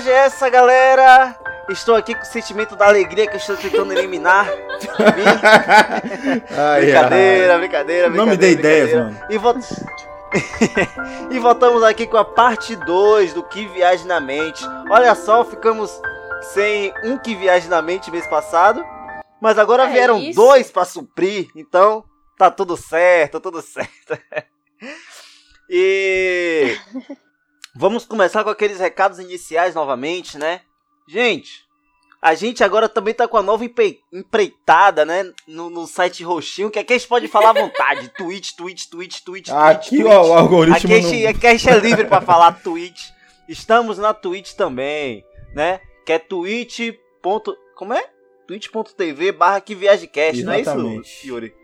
Viagem é essa, galera? Estou aqui com o sentimento da alegria que eu estou tentando eliminar. Ai, brincadeira, ai. brincadeira, Não me dê ideias, mano. E, vol- e voltamos aqui com a parte 2 do Que Viagem na Mente. Olha só, ficamos sem um Que Viagem na Mente mês passado. Mas agora É vieram isso? dois pra suprir. Então, tá tudo certo, tudo certo. e vamos começar com aqueles recados iniciais novamente, né? Gente, a gente agora também tá com a nova empreitada, né? No, no site roxinho, que aqui a gente pode falar à vontade. Twitch, Twitch, Twitch, Twitch, Aqui Twitch, ó, o algoritmo Aqui a, gente, não... aqui a gente é livre pra falar Twitch. Estamos na Twitch também, né? Que é twitch. Como é? twitch.tv barra que viagecast, não é isso. Yuri?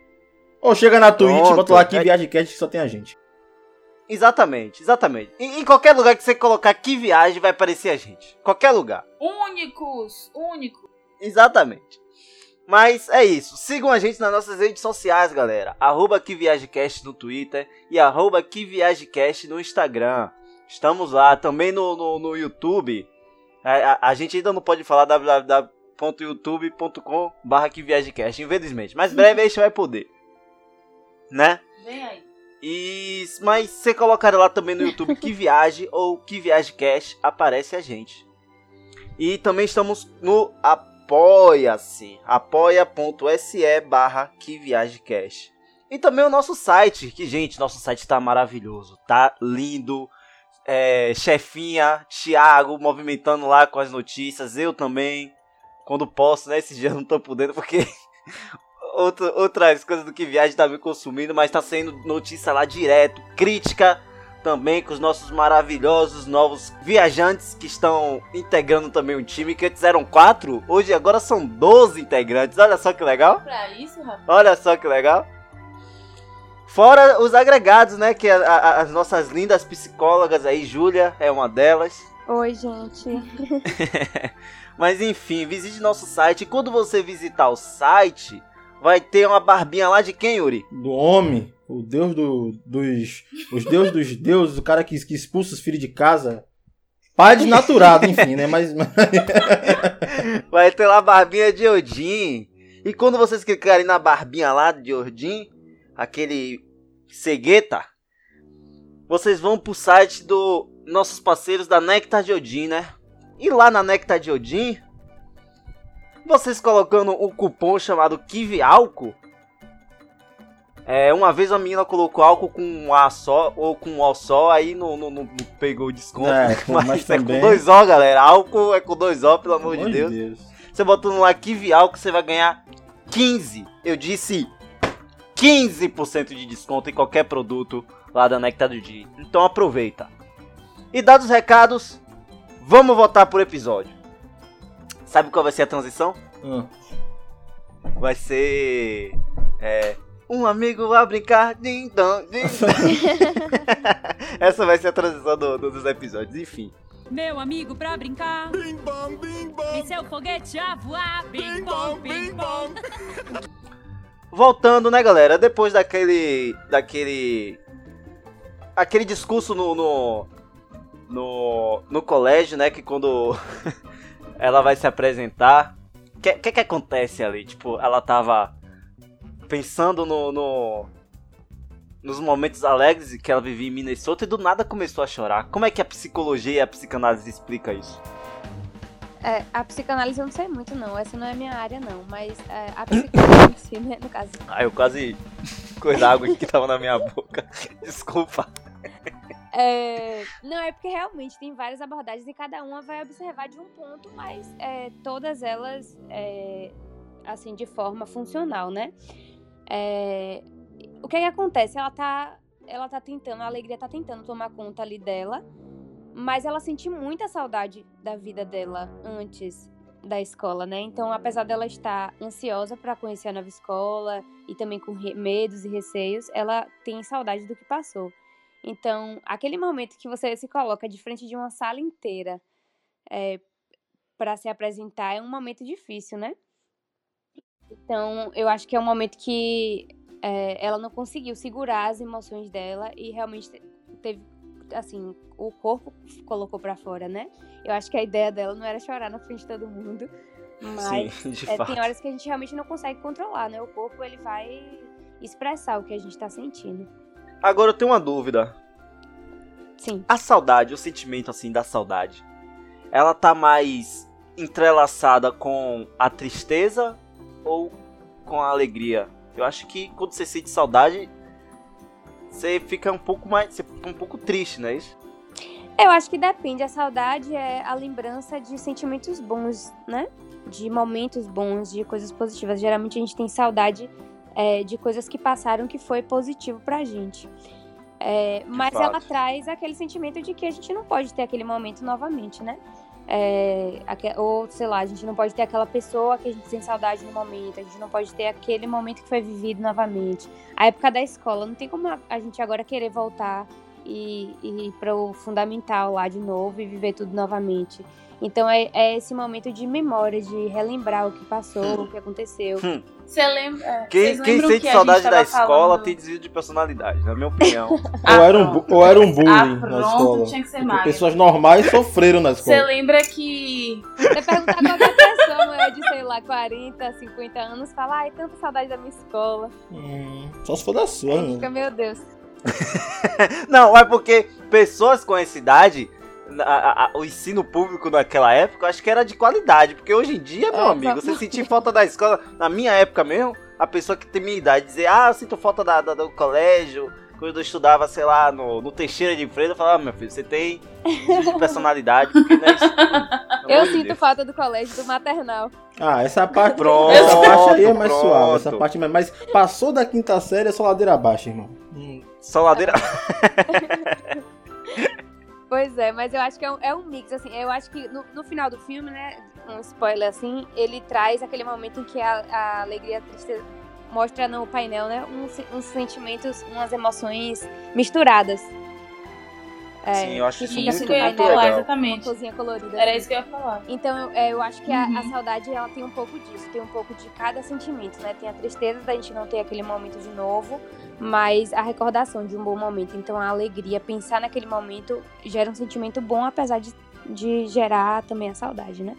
Ou chega na Twitch, Pronto. bota lá aqui É- Viagem Cast que só tem a gente. Exatamente, exatamente. Em, em qualquer lugar que você colocar que viagem vai aparecer a gente. Qualquer lugar. Únicos, únicos. Exatamente. Mas é isso. Sigam a gente nas nossas redes sociais, galera. Arroba que no Twitter e arroba que no Instagram. Estamos lá. Também no, no, no YouTube. A, a- a gente ainda não pode falar www.youtube.com barra que infelizmente. Mas breve a gente vai poder. Né? Vem aí. E, mas se colocar lá também no YouTube Que Viagem ou Que Viagem Cash, aparece a gente. E também estamos no Apoia-se, apoia.se barra Que Viagem Cash. E também o nosso site, que gente, nosso site tá maravilhoso, tá lindo. É, chefinha, Thiago, movimentando lá com as notícias, eu também, quando posso, né? Esses dias não tô podendo porque outro- outras coisas do que viagem tá me consumindo, mas tá saindo notícia lá direto, crítica também com os nossos maravilhosos novos viajantes que estão integrando também o time, que antes eram quatro, hoje agora são 12 integrantes, olha só que legal, Pra isso, rapaz. olha só que legal. Fora os agregados, né, que a- a- as nossas lindas psicólogas aí, Júlia é uma delas. Oi, gente. Mas enfim, visite nosso site. E quando você visitar o site, vai ter uma barbinha lá de quem, Yuri? Do homem, o deus do, dos... Os deuses dos deuses, o cara que, que expulsa os filhos de casa. Pai desnaturado, enfim, né? Mas... mas- Vai ter lá a barbinha de Odin. E quando vocês clicarem na barbinha lá de Odin, aquele cegueta, vocês vão pro site do nossos parceiros da Nectar de Odin, né? E lá na Nectar de Odin, vocês colocando o cupom chamado Kive Álcool. É, uma vez a menina colocou álcool com um A só, ou com um O só, aí não, não, não pegou o desconto. É, mas, mas é também- com dois O, galera. Álcool é com dois O, pelo amor de Deus. Deus. Você botando lá Kive Álcool, você vai ganhar 15. Eu disse 15% de desconto em qualquer produto lá da Nectar do Dia. Então aproveita. E dados os recados, vamos votar por episódio. Sabe qual vai ser a transição? Ah, Vai ser. É. Um amigo vai brincar. Din, dom, din, dom. Essa vai ser a transição do- do- dos episódios, enfim. Meu amigo pra brincar. Bim bom, bim bom. E seu foguete a voar. Bim bom, bim bom. Voltando, né, galera? Depois daquele. daquele. aquele discurso no. no. no, no colégio, né? Que quando ela vai se apresentar. O que, que que acontece ali? Tipo, ela tava pensando no. no nos momentos alegres que ela vivia em Minnesota e do nada começou a chorar. Como é que a psicologia e a psicanálise explica isso? É, a psicanálise eu não sei muito, não. Essa não é minha área, não. Mas é, a psicanálise si, né, no caso. Ah, eu quase. coisa água aqui que tava na minha boca. Desculpa. É, não, é porque realmente tem várias abordagens e cada uma vai observar de um ponto, mas é, todas elas, é, assim, de forma funcional, né? É, o que, que acontece? Ela tá, ela tá tentando, a alegria tá tentando tomar conta ali dela, mas ela sente muita saudade da vida dela antes da escola, né? Então, apesar dela estar ansiosa para conhecer a nova escola e também com medos e receios, ela tem saudade do que passou. Então, aquele momento que você se coloca de frente de uma sala inteira para se apresentar é um momento difícil, né? Então, eu acho que é um momento que é, ela não conseguiu segurar as emoções dela e realmente te- teve, assim, o corpo colocou pra fora, né? Eu acho que a ideia dela não era chorar na frente de todo mundo. Mas Sim, é, tem horas que a gente realmente não consegue controlar, né? O corpo ele vai expressar o que a gente tá sentindo. Agora eu tenho uma dúvida. Sim. A saudade, o sentimento assim da saudade, ela tá mais entrelaçada com a tristeza ou com a alegria? Eu acho que quando você sente saudade, você fica um pouco mais, você fica um pouco triste, não é isso? Eu acho que depende. A saudade é a lembrança de sentimentos bons, né? De momentos bons, de coisas positivas. Geralmente a gente tem saudade é, de coisas que passaram que foi positivo pra gente. É, mas fato. ela traz aquele sentimento de que a gente não pode ter aquele momento novamente, né? É, ou, sei lá, a gente não pode ter aquela pessoa que a gente sente saudade no momento, a gente não pode ter aquele momento que foi vivido novamente. A época da escola, não tem como a- a gente agora querer voltar e, e ir para o fundamental lá de novo e viver tudo novamente. Então é, é esse momento de memória, de relembrar o que passou, o que aconteceu. Você lembra? é, Quem, quem sente que saudade da escola falando- tem desvio de personalidade, na minha opinião. Ou, Ah, era um, ou era um bullying Ah, na pronto, escola. tinha que ser magra. pessoas normais sofreram na Você escola. lembra que. Você perguntar a qualquer pessoa, mulher de, sei lá, 40, 50 anos, fala, ai, tanta saudade da minha escola. Hum, só se for da sua, né? fica, meu Deus. Não, é porque pessoas com essa idade, a- a- o ensino público naquela época, eu acho que era de qualidade. Porque hoje em dia, meu É, amigo, você sentir falta da escola, na minha época mesmo, a pessoa que tem minha idade dizer, ah, eu sinto falta da, da- do colégio, quando eu estudava, sei lá, no, no Teixeira de Freitas, eu falava, ah, meu filho, você tem de personalidade, porque não é isso. Eu sinto Deus. falta do colégio, do maternal. Ah, essa parte. Pronto, essa parte aí é mais pronto. suave. Essa parte é mais. Mas passou da quinta série é só ladeira abaixo, irmão. Hum, Só ladeira. Pois é, mas eu acho que é um, é um mix, assim, eu acho que no, no final do filme, né, um spoiler assim, ele traz aquele momento em que a, a alegria e a tristeza mostra no painel, né, uns, uns sentimentos, umas emoções misturadas. É, Sim, eu acho que isso muito, que eu ia muito falar, legal. uma exatamente. cozinha colorida. Era assim. isso que eu ia falar. Então eu, é, eu acho que a, a Uhum. saudade ela tem um pouco disso, tem um pouco de cada sentimento, né? Tem a tristeza da gente não ter aquele momento de novo, mas a recordação de um bom momento. Então a alegria, pensar naquele momento gera um sentimento bom, apesar de, de gerar também a saudade, né?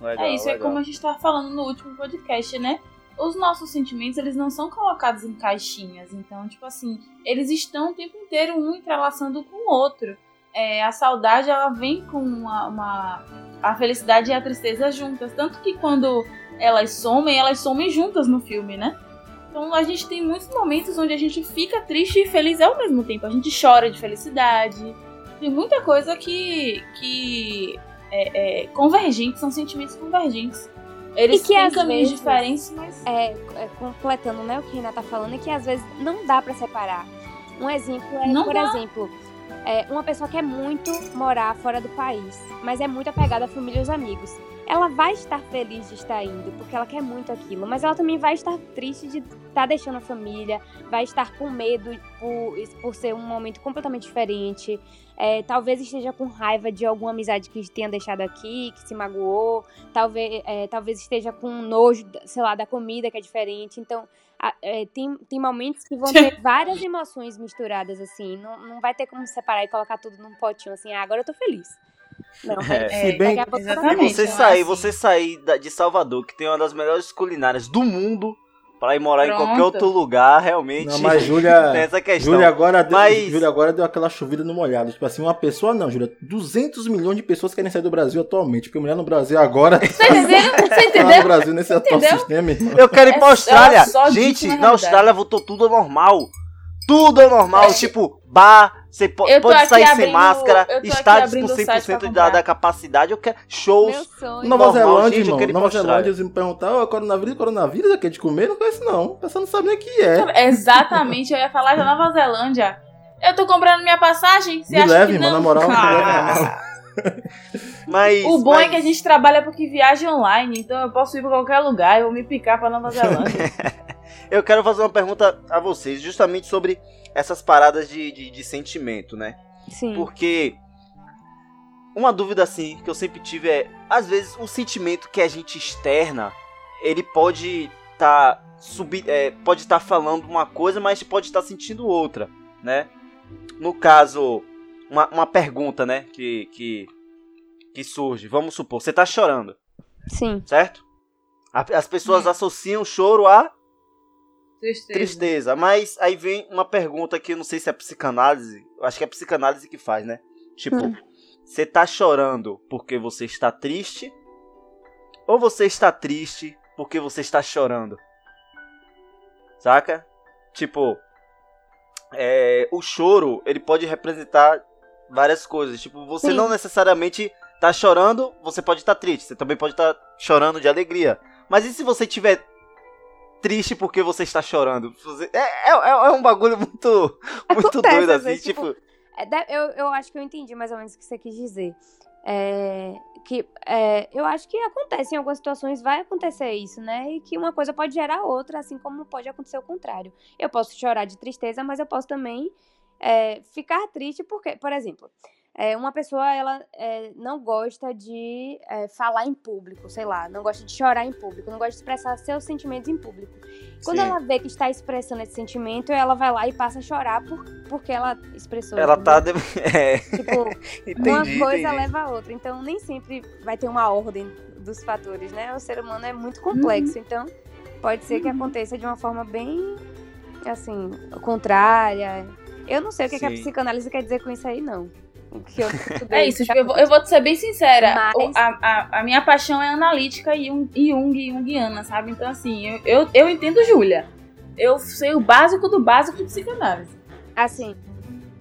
Legal, é isso, é legal. como a gente tava falando no último podcast, né? Os nossos sentimentos, eles não são colocados em caixinhas. Então, tipo assim, eles estão o tempo inteiro um entrelaçando com o outro. É, a saudade, ela vem com uma, uma- A felicidade e a tristeza juntas. Tanto que quando elas somem, elas somem juntas no filme, né? Então a gente tem muitos momentos onde a gente fica triste e feliz ao mesmo tempo. A gente chora de felicidade. Tem muita coisa que, que é, é convergente, são sentimentos convergentes. Eles E que têm às caminhos vezes- diferentes, mas. É, é, completando né, o que a Renata tá falando, é que às vezes não dá pra separar. Um exemplo é, Não por dá. exemplo, é, uma pessoa quer muito morar fora do país, mas é muito apegada à família e aos amigos. Ela vai estar feliz de estar indo, porque ela quer muito aquilo, mas ela também vai estar triste de estar deixando a família, vai estar com medo por, por ser um momento completamente diferente. É, talvez esteja com raiva de alguma amizade que tenha deixado aqui, que se magoou. Talvez, é, talvez esteja com nojo, sei lá, da comida que é diferente. Então, é, tem, tem momentos que vão ter várias emoções misturadas, assim. Não, não vai ter como separar e colocar tudo num potinho, assim, ah, agora eu tô feliz. Não, É. Se bem-. E você é sair, assim. você sair de Salvador, que tem uma das melhores culinárias do mundo, pra ir morar em qualquer Pronto. outro lugar, realmente. Não, mas Júlia. tem essa questão. Júlia agora, deu, Mas- Júlia agora deu aquela chovida no molhado. Tipo assim, uma pessoa não, Júlia. 200 milhões de pessoas querem sair do Brasil atualmente. Porque mulher no Brasil agora. Você entendeu? Você tá no? Brasil nesse atual sistema, irmão. Eu quero ir pra É- Austrália. disse Gente, na. Austrália voltou tudo ao normal. Tudo ao normal. É. Tipo, bar, você po- Eu pode sair sem abrindo- máscara, eu tô aqui estádios com o site pra 100% da, da capacidade. Eu quero shows. Nova Zelândia, eu irmão. Nova Austrália. Zelândia, se me perguntar, ô, coronavírus, coronavírus, aqui de comer? Não conheço, não. A pessoa não sabe nem o que é. Exatamente, eu ia falar da Nova Zelândia. Eu tô comprando minha passagem, você Me acha leve, que não? na moral, leve na mão. Mas, O bom mas- é que a gente trabalha porque viaja online, então eu posso ir pra qualquer lugar e vou me picar pra Nova Zelândia. Eu quero fazer uma pergunta a vocês, justamente sobre essas paradas de, de, de sentimento, né? Sim. Porque uma dúvida assim que eu sempre tive é, às vezes o sentimento que a gente externa, ele pode tá subir, é, pode estar falando uma coisa, mas pode estar sentindo outra, né? No caso, uma, uma pergunta, né? Que, que, que surge. Vamos supor, você tá chorando, Sim. certo? As pessoas Hum. associam choro a Tristeza. tristeza. Mas aí vem uma pergunta que eu não sei se é psicanálise. Eu acho que é psicanálise que faz, né? Tipo, Hum. você tá chorando porque você está triste? Ou você está triste porque você está chorando? Saca? Tipo, é, o choro, ele pode representar várias coisas. Tipo, você Sim. não necessariamente tá chorando, você pode estar triste. Você também pode estar chorando de alegria. Mas e se você tiver triste porque você está chorando? Você- É, é, é um bagulho muito, muito Acontece, doido assim, vezes, tipo... É, eu, eu acho que eu entendi mais ou menos o que você quis dizer. É, que é, eu acho que acontece em algumas situações, vai acontecer isso, né? E que uma coisa pode gerar outra, assim como pode acontecer o contrário. Eu posso chorar de tristeza, mas eu posso também é, ficar triste porque, por exemplo, é, uma pessoa ela é, não gosta de é, falar em público, sei lá, não gosta de chorar em público, não gosta de expressar seus sentimentos em público. Quando Sim. ela vê que está expressando esse sentimento, ela vai lá e passa a chorar por, porque ela expressou. Ela tá. de- É, Tipo, entendi, uma coisa entendi. leva a outra. Então, nem sempre vai ter uma ordem dos fatores, né? O ser humano é muito complexo. Então, pode ser que aconteça de uma forma bem, assim, contrária. Eu não sei o que, que a psicanálise quer dizer com isso aí, não. O que eu É isso, tipo, eu, vou, eu vou te ser bem sincera. Mas- o- A, a, a minha paixão é analítica e Jung, Jung Jungiana, sabe? Então, assim, eu, eu, eu entendo Júlia. Eu sei o básico do básico de psicanálise. Assim,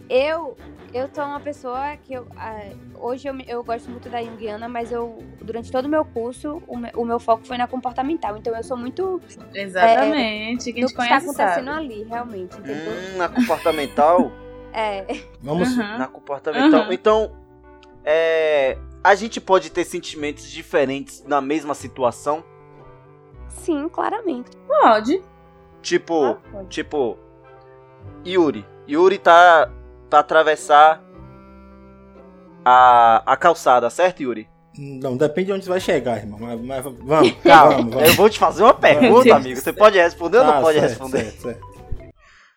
eu eu sou uma pessoa que eu, ah, hoje eu, eu gosto muito da Jungiana, mas eu durante todo o meu curso o, me- o meu foco foi na comportamental. Então eu sou muito Exatamente. Quem do te que está conhece acontecendo sabe. ali, realmente, entendeu? Hum, na comportamental. É, Vamos. Uhum. na comportamental. Uhum. Então, é, a gente pode ter sentimentos diferentes na mesma situação. sim, claramente. Pode. Tipo, Ah, pode. tipo, Yuri. Yuri tá pra atravessar a, a calçada, certo, Yuri? Não, depende de onde você vai chegar, irmão. Mas, mas vamos, Calma, vamos, vamos. eu vou te fazer uma pergunta, amigo. Você pode responder ou não Ah, pode certo, responder? certo, certo.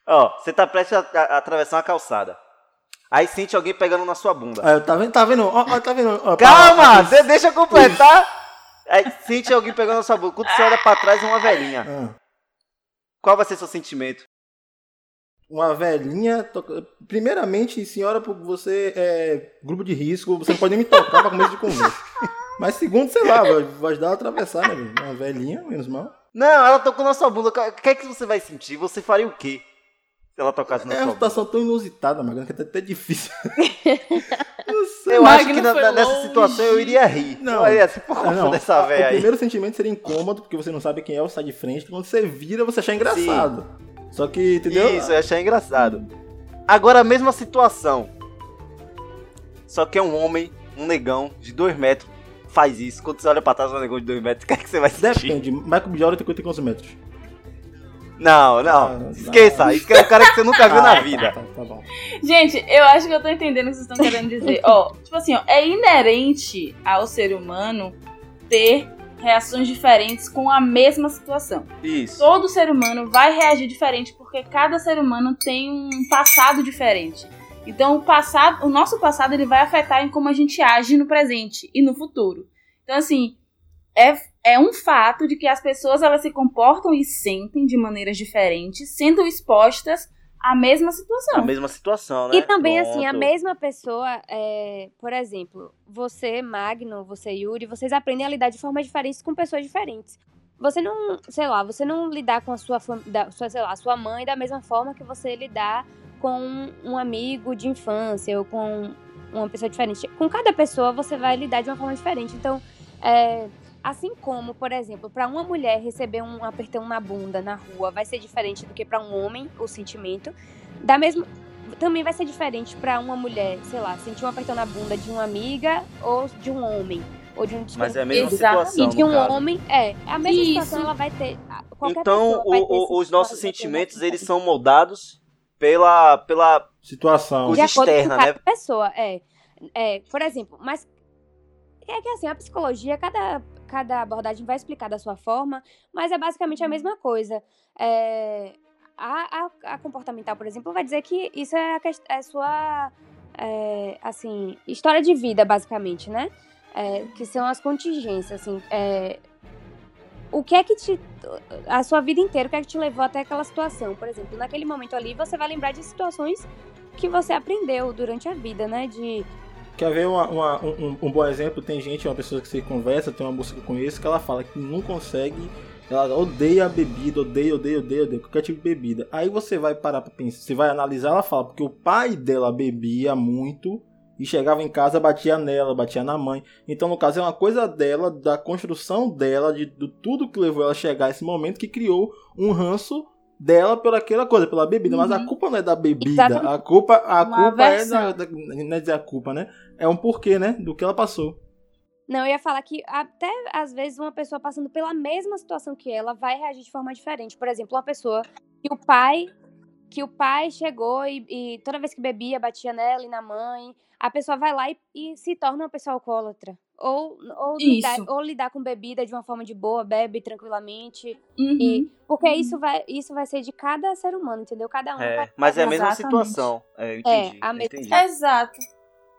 Ó, você tá prestes a, a- a atravessar uma calçada. Aí sente alguém pegando na sua bunda. Ah, tá vendo? Tá vendo? Ó, ó, tá vendo? Ó, Calma! de- deixa eu completar. Aí sente alguém pegando na sua bunda. Quando você olha pra trás, é uma velhinha. Ah, Qual vai ser seu sentimento? uma velhinha. toca- Primeiramente, senhora, você é grupo de risco, você não pode nem me tocar pra começo de conversa. Mas segundo, sei lá, vai, vai ajudar a atravessar, né? Uma velhinha, menos mal. Não, ela tocou na sua bunda. O que é que você vai sentir? Você faria o quê? Ela tocasse na É uma bunda? situação tão inusitada, Magana, que é até difícil. Não sei. Eu Magno acho que na- nessa situação eu iria rir. Não. Eu iria assim, por conta não, dessa velha O aí. primeiro sentimento seria incômodo, porque você não sabe quem é o sai de frente. Quando você vira, você achar engraçado. Só que, entendeu? Isso, eu achei engraçado. Agora a mesma situação. Só que é um homem, um negão de 2 metros, faz isso. Quando você olha pra trás, um negão de 2 metros, o que é que você vai sentir? Depende. Michael B. Jordan tem 50 quantos metros? Não, não. Ah, Esqueça. Isso que é um cara que você nunca viu Ah, na tá, vida. Tá, tá bom. Gente, eu acho que eu tô entendendo o que vocês estão querendo dizer. ó, tipo assim, ó, é inerente ao ser humano ter reações diferentes com a mesma situação. Isso. Todo ser humano vai reagir diferente porque cada ser humano tem um passado diferente. Então, o passado, o nosso passado, ele vai afetar em como a gente age no presente e no futuro. Então, assim, é, é um fato de que as pessoas elas se comportam e sentem de maneiras diferentes, sendo expostas à mesma situação. A mesma situação, né? E também, assim, a Pronto. mesma pessoa, é, por exemplo, você, Magno, você, Yuri, vocês aprendem a lidar de formas diferentes com pessoas diferentes. Você não, sei lá, você não lidar com a sua, da, sua, sei lá, a sua mãe da mesma forma que você lidar com um amigo de infância ou com uma pessoa diferente. Com cada pessoa você vai lidar de uma forma diferente. Então, é, assim como, por exemplo, para uma mulher receber um apertão na bunda na rua vai ser diferente do que para um homem o sentimento, da mesma também vai ser diferente para uma mulher, sei lá, sentir um apertão na bunda de uma amiga ou de um homem. Ou de um Mas é a mesma Exatamente. situação. e de um caso. homem, é. A mesma Isso. situação ela vai ter. Qualquer Então, vai o- ter o- esse os nossos sentimentos, eles são moldados pela, pela Situação. De externa, com cada né? pessoa, é. é. Por exemplo, mas é que assim, a psicologia, cada, cada abordagem vai explicar da sua forma, mas é basicamente a mesma coisa. É, a, a, a comportamental, por exemplo, vai dizer que isso é a, é sua é, assim, história de vida, basicamente, né? É, que são as contingências, assim. é, o que é que te. A sua vida inteira, o que é que te levou até aquela situação? Por exemplo, naquele momento ali, você vai lembrar de situações que você aprendeu durante a vida, né? De. Quer ver uma- uma- um, um bom exemplo? Tem gente, uma pessoa que você conversa, tem uma moça que eu conheço, que ela fala que não consegue. Ela odeia a bebida, odeia, odeia, odeia, odeia qualquer tipo de bebida. Aí você vai parar pra pensar, você vai analisar, ela fala, porque o pai dela bebia muito e chegava em casa, batia nela, batia na mãe. Então, no caso, é uma coisa dela, da construção dela, de, de tudo que levou ela a chegar a esse momento, que criou um ranço dela por aquela coisa, pela bebida. Mas a Uhum. culpa não é da bebida, Exatamente. a culpa, a Uma culpa é da, da- Não é dizer a culpa, né? É um porquê, né? Do que ela passou. Não, eu ia falar que até às vezes uma pessoa passando pela mesma situação que ela vai reagir de forma diferente. Por exemplo, uma pessoa que o pai que o pai chegou e, e toda vez que bebia batia nela e na mãe, a pessoa vai lá e, e se torna uma pessoa alcoólatra. Ou, ou, lidar, ou lidar com bebida de uma forma de boa, bebe tranquilamente. Uhum. E, porque Uhum. isso vai, isso vai ser de cada ser humano, entendeu? Cada um É, vai mas é a mesma Exatamente. situação. É, É, entendi. a eu mesma- entendi. Exato.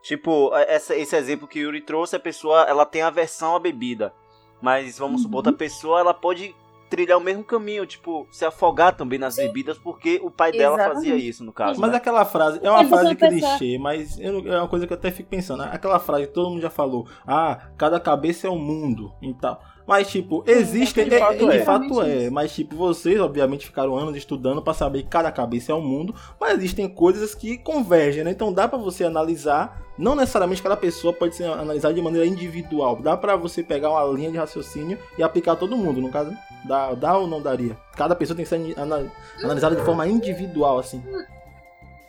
Tipo, essa- esse exemplo que o Yuri trouxe, a pessoa ela tem aversão à bebida. Mas vamos supor, Uhum. outra pessoa ela pode trilhar o mesmo caminho, tipo, se afogar também nas bebidas, porque o pai dela Exatamente. fazia isso, no caso. Mas né? aquela frase, é uma frase pensa- clichê, mas eu é uma coisa que eu até fico pensando. Aquela frase que todo mundo já falou, ah, cada cabeça é um mundo e tal. Mas, tipo, existem. de é- fato é, de é. fato é. Mas, tipo, vocês, obviamente, ficaram anos estudando pra saber que cada cabeça é um mundo. Mas existem coisas que convergem, né? Então dá pra você analisar. Não necessariamente cada pessoa pode ser analisada de maneira individual. Dá pra você pegar uma linha de raciocínio e aplicar a todo mundo, no caso. Dá, dá ou não daria? Cada pessoa tem que ser ana- analisada de forma individual, assim.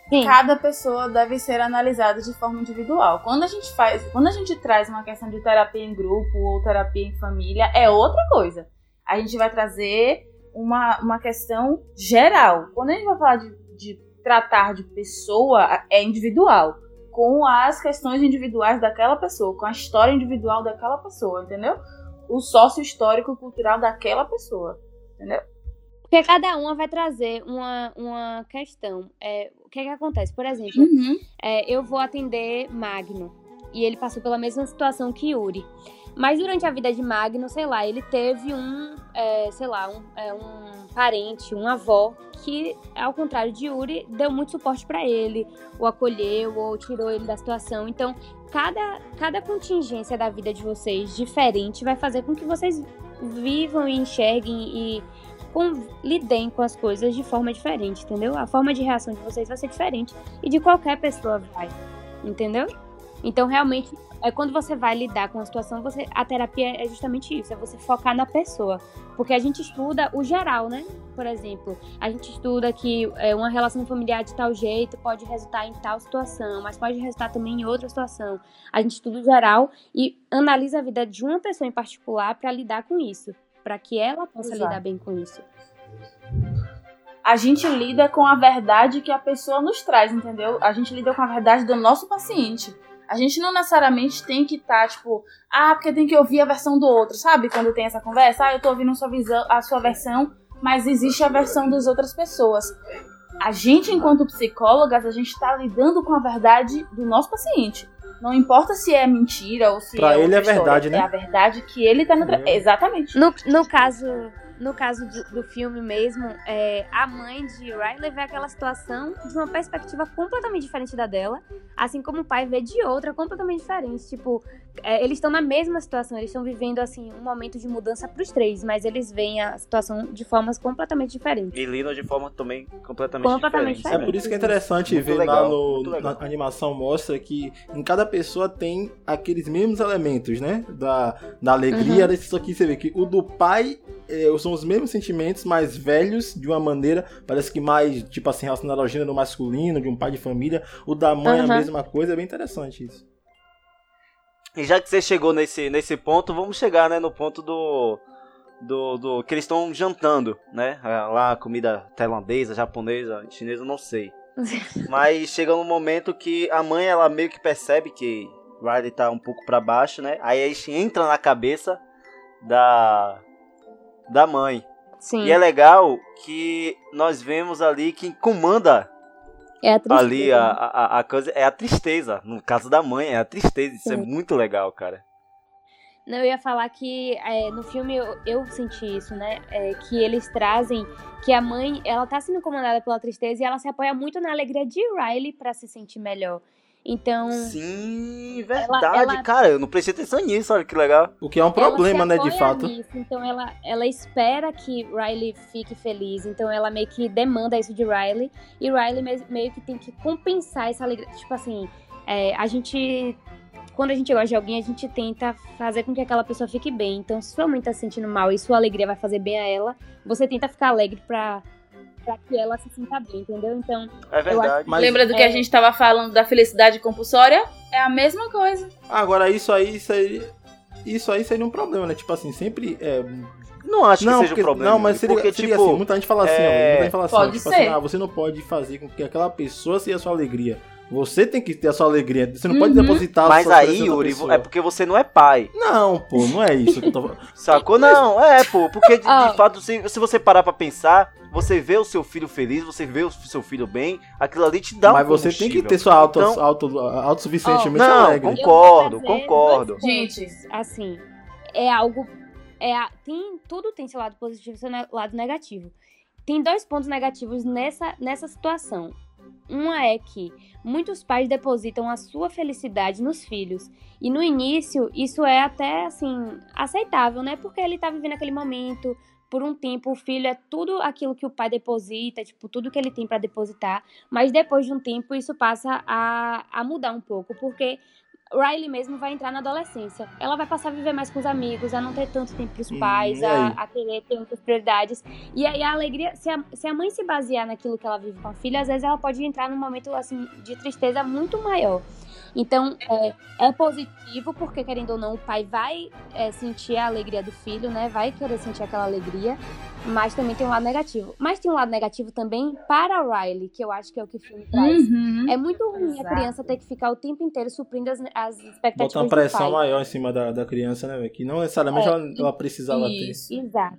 Sim. Cada pessoa deve ser analisada de forma individual. Quando a gente faz, quando a gente traz uma questão de terapia em grupo ou terapia em família, é outra coisa. A gente vai trazer uma, uma questão geral. Quando a gente vai falar de, de tratar de pessoa, é individual. Com as questões individuais daquela pessoa, com a história individual daquela pessoa, entendeu? O sócio histórico cultural daquela pessoa, entendeu? Porque cada uma vai trazer uma, uma questão. É, o que é que acontece? Por exemplo, Uhum. é, eu vou atender Magno. E ele passou pela mesma situação que Yuri. Mas durante a vida de Magno, sei lá, ele teve um, é, sei lá, um, é, um parente, um avó, que, ao contrário de Yuri, deu muito suporte pra ele, o acolheu ou tirou ele da situação. Então, cada, cada contingência da vida de vocês diferente vai fazer com que vocês vivam e enxerguem e com- lidem com as coisas de forma diferente, entendeu? A forma de reação de vocês vai ser diferente e de qualquer pessoa vai, entendeu? Então, realmente, é quando você vai lidar com a situação, você, a terapia é justamente isso, é você focar na pessoa. Porque a gente estuda o geral, né? Por exemplo, a gente estuda que é, uma relação familiar de tal jeito pode resultar em tal situação, mas pode resultar também em outra situação. A gente estuda o geral e analisa a vida de uma pessoa em particular para lidar com isso, para que ela possa Exato. lidar bem com isso. a gente lida com a verdade que a pessoa nos traz, entendeu? A gente lida com a verdade do nosso paciente. A gente não necessariamente tem que estar, tipo, ah, porque tem que ouvir a versão do outro, sabe? Quando tem essa conversa, ah, eu tô ouvindo a sua, visão, a sua versão, mas existe a versão das outras pessoas. A gente, enquanto psicólogas, a gente tá lidando com a verdade do nosso paciente. Não importa se é mentira ou se Pra é ele é verdade, história. né? É a verdade que ele tá no... tra- É. Exatamente. No, no caso, no caso do, do filme mesmo, é, a mãe de Riley vê aquela situação de uma perspectiva completamente diferente da dela, assim como o pai vê de outra completamente diferente. Tipo, é, eles estão na mesma situação, eles estão vivendo assim um momento de mudança para os três, mas eles veem a situação de formas completamente diferentes. E Lino de forma também completamente, Completamente diferente. É por isso que é interessante Muito ver legal, lá no, na animação mostra que em cada pessoa tem aqueles mesmos elementos, né? Da, da alegria, Uhum. isso aqui você vê que o do pai é, são os mesmos sentimentos, mais velhos, de uma maneira, parece que mais, tipo assim, relacionado ao gênero masculino, de um pai de família. O da mãe é Uhum. a mesma coisa, é bem interessante isso. E já que você chegou nesse, nesse ponto, vamos chegar, né, no ponto do. Do, do que eles estão jantando, né? Ah, Lá, comida tailandesa, japonesa, chinesa, não sei. Mas chega um momento que a mãe, ela meio que percebe que Riley tá um pouco pra baixo, né? Aí a gente entra na cabeça da. Da mãe. Sim. E é legal que nós vemos ali quem comanda É a tristeza. ali a, a, a coisa é a tristeza. No caso da mãe, é a tristeza. Isso é muito legal, cara. Não, eu ia falar que é, no filme eu, eu senti isso, né? É, que eles trazem que a mãe, ela tá sendo comandada pela tristeza e ela se apoia muito na alegria de Riley pra se sentir melhor. Então, Sim, verdade, ela- cara. Eu não prestei atenção nisso, olha que legal. O que é um problema, ela né, de fato. nisso, então ela, ela espera que Riley fique feliz. Então ela meio que demanda isso de Riley. E Riley me- meio que tem que compensar essa alegria. Tipo assim, é, a gente. Quando a gente gosta de alguém, a gente tenta fazer com que aquela pessoa fique bem. Então, se sua mãe tá se sentindo mal e sua alegria vai fazer bem a ela, você tenta ficar alegre pra, pra que ela se sinta bem, entendeu? Então, É verdade. Mas- Lembra do que é- a gente tava falando da felicidade compulsória? É a mesma coisa. Agora, isso aí, isso aí, isso aí seria um problema, né? Tipo assim, sempre. É... Não acho Não, que seja porque- um problema. não, mas seria, porque, seria tipo, assim, muita gente fala assim, é, ó, muita gente fala assim, ó, tipo ser. assim, ah, você não pode fazer com que aquela pessoa seja a sua alegria. Você tem que ter a sua alegria. Você não pode Uhum. depositar a Mas sua aí, Yuri, pessoa. é porque você não é pai. Não, pô, não é isso que eu tô falando. Sacou? Não, é, pô. Porque de, de Ó. fato, se, se você parar pra pensar, você vê o seu filho feliz, você vê o seu filho bem, aquilo ali te dá um Mas você tem que ter sua auto, Então- auto, autossuficientemente Não, alegre. com- Concordo, trazer concordo. Gente. assim, é algo. É, a- tem, tudo tem seu lado positivo e seu ne- lado negativo. Tem dois pontos negativos nessa, nessa situação. Uma é que muitos pais depositam a sua felicidade nos filhos. E no início, isso é até, assim, aceitável, né? Porque ele tá vivendo aquele momento. Por um tempo, o filho é tudo aquilo que o pai deposita, tipo, tudo que ele tem pra depositar. Mas depois de um tempo, isso passa a, a mudar um pouco. Porque Riley mesmo vai entrar na adolescência. Ela vai passar a viver mais com os amigos, a não ter tanto tempo pros Hum, pais, a, a querer ter outras prioridades. E aí a alegria, se a, se a mãe se basear naquilo que ela vive com a filha, às vezes ela pode entrar num momento assim de tristeza muito maior. Então, é, é positivo, porque querendo ou não, o pai vai é, sentir a alegria do filho, né? Vai querer sentir aquela alegria, mas também tem um lado negativo. Mas tem um lado negativo também para a Riley, que eu acho que é o que o filme traz. Uhum. É muito ruim a Exato. criança ter que ficar o tempo inteiro suprindo as, as expectativas Botar uma pressão pai. maior em cima da, da criança, né? Que não necessariamente É, ela, ela precisava Isso. Exato.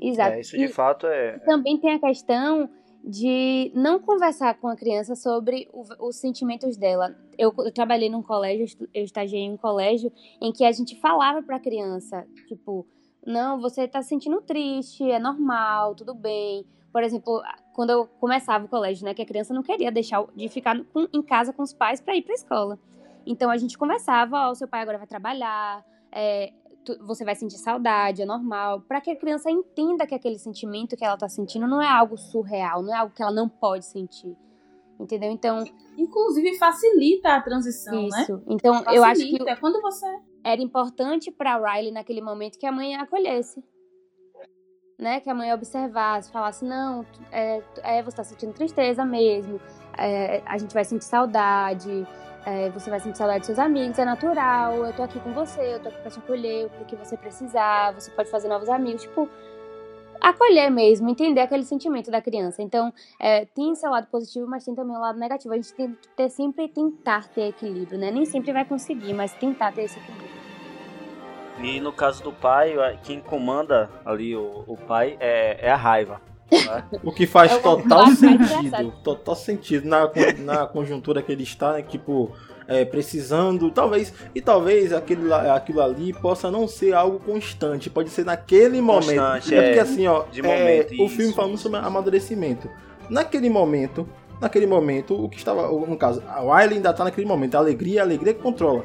Exato. É, isso de E fato é. também tem a questão de não conversar com a criança sobre o- os sentimentos dela. Eu, eu trabalhei num colégio, eu estagiei em um colégio em que a gente falava pra criança, tipo, não, você tá se sentindo triste, é normal, tudo bem. Por exemplo, quando eu começava o colégio, né, que a criança não queria deixar de ficar com- em casa com os pais pra ir pra escola. Então a gente conversava, ó, o seu pai agora vai trabalhar, é, tu- você vai sentir saudade, é normal, Pra que a criança entenda que aquele sentimento que ela tá sentindo não é algo surreal, não é algo que ela não pode sentir. Entendeu? Então, Inclusive facilita a transição, né? isso. Então, eu acho que Facilita. Quando você. era importante pra Riley naquele momento que a mãe a acolhesse. Né? Que a mãe observasse, falasse, não, é, é, você tá sentindo tristeza mesmo, é, a gente vai sentir saudade, é, você vai sentir saudade dos seus amigos, é natural, eu tô aqui com você, eu tô aqui pra te acolher, pro que você precisar, você pode fazer novos amigos, tipo, acolher mesmo, entender aquele sentimento da criança. Então, é, tem seu lado positivo, mas tem também o lado negativo. A gente tem que ter, sempre tentar ter equilíbrio, né? Nem sempre vai conseguir, mas tentar ter esse equilíbrio. E no caso do pai, quem comanda ali o, o pai é, é a raiva. Né? O que faz É o total sentido. Total sentido na, na conjuntura que ele está, né? Tipo, é, precisando. Talvez. E talvez aquele, lá- aquilo ali possa não ser algo constante. Pode ser naquele momento. Constante, é porque é. assim, ó. De é, momento, o isso. filme falando sobre amadurecimento. Naquele momento. Naquele momento, o que estava. No caso, a Wiley ainda está naquele momento. A alegria, a alegria que controla.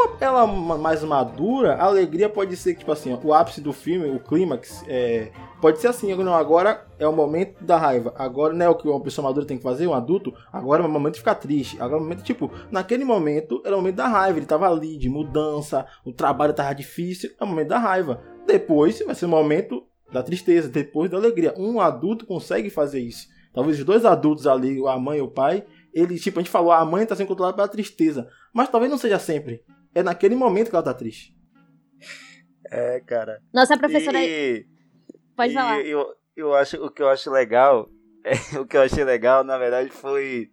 Com ela ma- mais madura, a alegria pode ser, tipo assim, o ápice do filme, o clímax, é, pode ser assim, não, agora é o momento da raiva, agora não é o que uma pessoa madura tem que fazer, um adulto, agora é o momento de ficar triste, agora é o momento, tipo, naquele momento era o momento da raiva, ele tava ali, de mudança, o trabalho tava difícil, é o momento da raiva. Depois vai ser o momento da tristeza, depois da alegria. Um adulto consegue fazer isso. Talvez os dois adultos ali, a mãe e o pai, eles, tipo, a gente falou, a mãe tá sendo controlada pela tristeza, mas talvez não seja sempre. É naquele momento que ela tá triste. É, cara. Nossa professora. E, Pode e falar. Eu, eu acho, o que eu acho legal, é, o que eu achei legal, na verdade, foi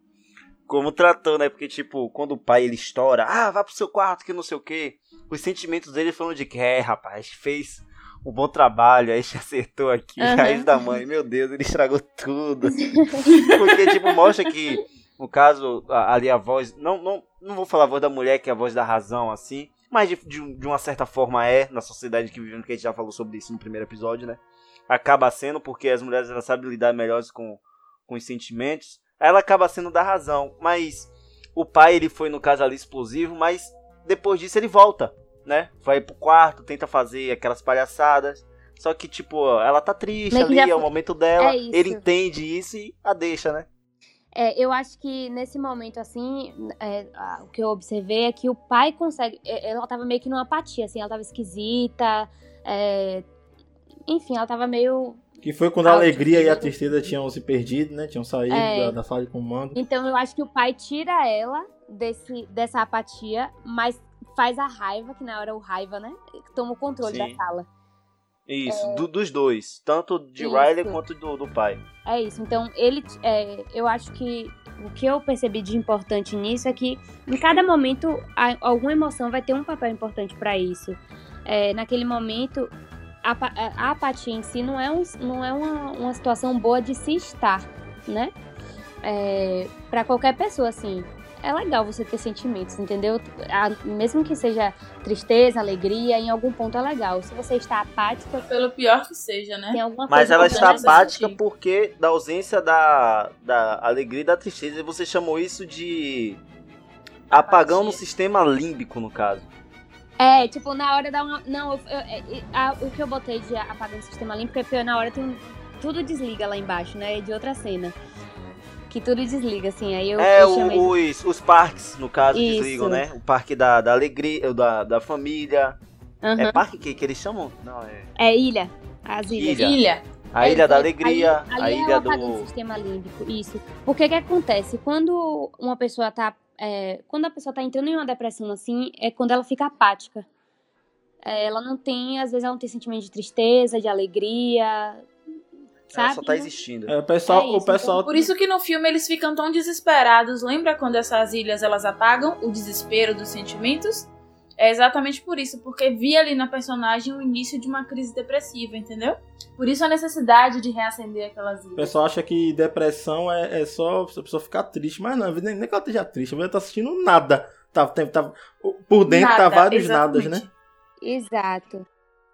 como tratou, né? Porque, tipo, quando o pai ele estoura, ah, vá pro seu quarto, que não sei o quê. Os sentimentos dele foram de que, é, rapaz, fez um bom trabalho, aí se acertou aqui, Aham. raiz da mãe, meu Deus, ele estragou tudo. Porque, tipo, mostra que No caso, ali a voz. Não, não, não vou falar a voz da mulher, que é a voz da razão, assim. Mas de, de, de uma certa forma é, na sociedade que vivemos, que a gente já falou sobre isso no primeiro episódio, né? Acaba sendo, porque as mulheres elas sabem lidar melhor com, com os sentimentos. Ela acaba sendo da razão. Mas o pai, ele foi, no caso ali, explosivo, mas depois disso ele volta, né? Vai pro quarto, tenta fazer aquelas palhaçadas. Só que, tipo, ela tá triste ali, já é o momento dela. é ele entende isso e a deixa, né? É, eu acho que nesse momento, assim, é, o que eu observei é que o pai consegue. é, Ela tava meio que numa apatia, assim, ela tava esquisita. é, enfim, ela tava meio. Que foi quando a alegria e a tristeza tinham se perdido, né? Tinham saído É. da, da sala de comando. Então eu acho que o pai tira ela desse, dessa apatia, mas faz a raiva, que na hora o raiva, né? Toma o controle Sim. da sala. Isso, do- dos dois. Tanto de Isso. Riley quanto do, do pai. É isso. Então, ele. é, eu acho que o que eu percebi de importante nisso é que em cada momento a- alguma emoção vai ter um papel importante para isso. É, naquele momento, a, apa- a apatia em si não é, um, não é uma, uma situação boa de se estar, né? É, para qualquer pessoa, assim. É legal você ter sentimentos, entendeu? A- mesmo que seja tristeza, alegria, em algum ponto é legal. Se você está apática, Pelo pior que seja, né? tem alguma Mas coisa ela está apática porque da ausência da, da alegria e da tristeza. E você chamou isso de apagão no sistema límbico, no caso. É, tipo, na hora dá uma. Não, eu- eu- é, a- o que eu botei de apagar o sistema limpo é porque na hora tem um. Tudo desliga lá embaixo, né? É de outra cena. Que tudo desliga, assim. Aí eu, é, eu chamei. os, os parques, no caso, Isso. desligam, né? O parque da, da alegria, da, da família. Aham. É parque que, que eles chamam? Não, é. É ilha. As ilhas. Ilha. Ilha. A É, Ilha da é, Alegria, ali- a ali é o Ilha apagão do. sistema límbico, isso. Porque que acontece? Quando uma pessoa tá. é, quando a pessoa tá entrando em uma depressão assim, é quando ela fica apática. É, ela não tem, às vezes ela não tem sentimento de tristeza, de alegria. Ela Sabe? só tá existindo. É, o pessoal, É isso, o pessoal Por isso que no filme eles ficam tão desesperados. Lembra quando essas ilhas elas apagam o desespero dos sentimentos? É exatamente por isso, porque vi ali na personagem o início de uma crise depressiva, entendeu? Por isso a necessidade de reacender aquelas O ilhas. pessoal acha que depressão é, é só a pessoa ficar triste, mas não, nem, nem que ela esteja triste, a mulher tá assistindo nada. Tá, tá, tá- por dentro tá Nada, vários nadas, exatamente. né? Exato.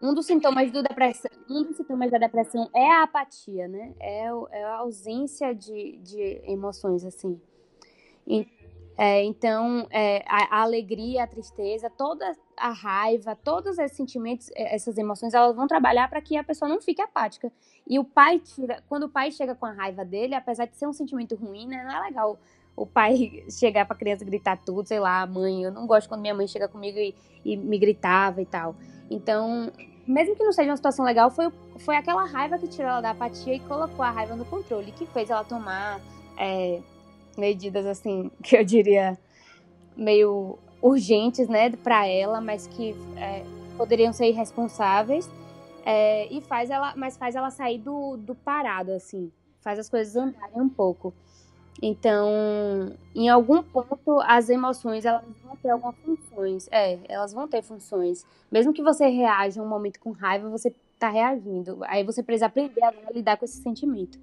Um dos sintomas do depressão, um dos sintomas da depressão é a apatia, né? É, é a ausência de, de emoções, assim. E- é, então, é, a, a alegria, a tristeza, toda a raiva, todos esses sentimentos, é, essas emoções, elas vão trabalhar para que a pessoa não fique apática. E o pai tira, quando o pai chega com a raiva dele, apesar de ser um sentimento ruim, né? Não é legal o pai chegar pra criança e gritar tudo, sei lá, mãe, eu não gosto quando minha mãe chega comigo e, e me gritava e tal. Então, mesmo que não seja uma situação legal, foi, foi aquela raiva que tirou ela da apatia e colocou a raiva no controle, que fez ela tomar é, medidas, assim, que eu diria meio urgentes, né, pra ela, mas que é, poderiam ser irresponsáveis. é, e faz ela, mas faz ela sair do, do parado, assim, faz as coisas andarem um pouco. Então, em algum ponto, as emoções elas vão ter algumas funções. É, elas vão ter funções. Mesmo que você reaja um momento com raiva, você tá reagindo. Aí você precisa aprender a lidar com esse sentimento.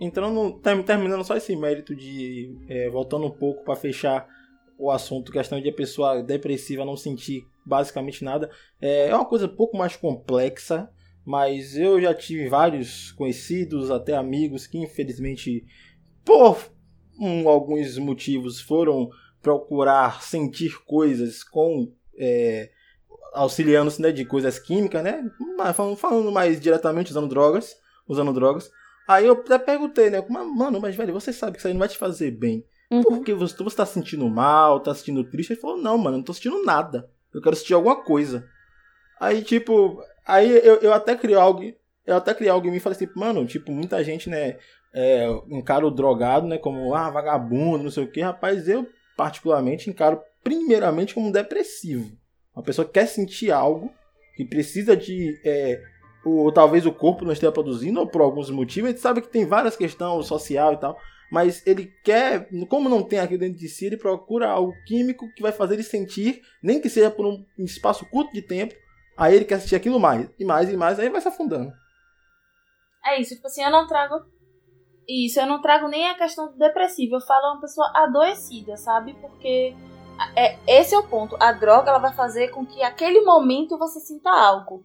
Entrando, ter- terminando só esse mérito de. é, voltando um pouco para fechar o assunto, questão de a pessoa depressiva não sentir basicamente nada. É, é uma coisa um pouco mais complexa, mas eu já tive vários conhecidos, até amigos, que infelizmente, por um, alguns motivos, foram procurar sentir coisas com. É, auxiliando-se né, de coisas químicas, né? Mas falando, mais diretamente, usando drogas. Usando drogas. Aí eu até perguntei, né? Mano, mas velho, você sabe que isso aí não vai te fazer bem. Uhum. Por que você, você tá se sentindo mal, tá se sentindo triste? Ele falou, não, mano, não tô sentindo nada. Eu quero sentir alguma coisa. Aí, tipo, aí eu, eu até criei algo. Eu até criei algo em mim e falei assim, mano, tipo, muita gente, né, é, encara o drogado, né, como, ah, vagabundo, não sei o que. Rapaz, eu, particularmente, encaro primeiramente como depressivo. Uma pessoa que quer sentir algo, que precisa de. É, o, talvez o corpo não esteja produzindo, ou por alguns motivos. A gente sabe que tem várias questões social e tal. Mas ele quer, como não tem aquilo dentro de si, ele procura algo químico que vai fazer ele sentir, nem que seja por um espaço curto de tempo. Aí ele quer sentir aquilo mais, e mais, e mais, aí vai se afundando. É isso, tipo assim, eu não trago Isso, eu não trago nem a questão do depressivo, eu falo uma pessoa adoecida, sabe? Porque é, esse é o ponto. A droga ela vai fazer com que aquele momento você sinta algo.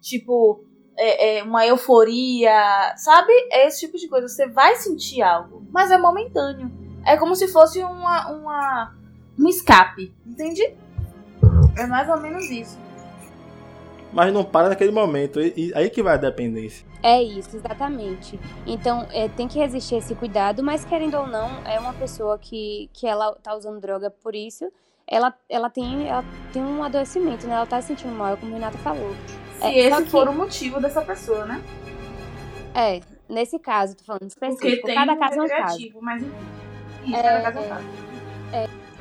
Tipo, é, é uma euforia, sabe? É esse tipo de coisa. Você vai sentir algo, mas é momentâneo. É como se fosse uma, uma um escape, entende? É mais ou menos isso. Mas não para naquele momento. E, e aí que vai a dependência. É isso, exatamente. Então, é, tem que resistir a esse cuidado, mas querendo ou não, é uma pessoa que, que ela tá usando droga por isso, ela, ela, tem, ela tem um adoecimento, né? Ela tá se sentindo mal, como o Renato falou. Se É, esse que- for o motivo dessa pessoa, né? É, nesse caso, tô falando Porque específico, tem cada um caso é um caso. mas enfim. Isso, É, cada caso é um caso.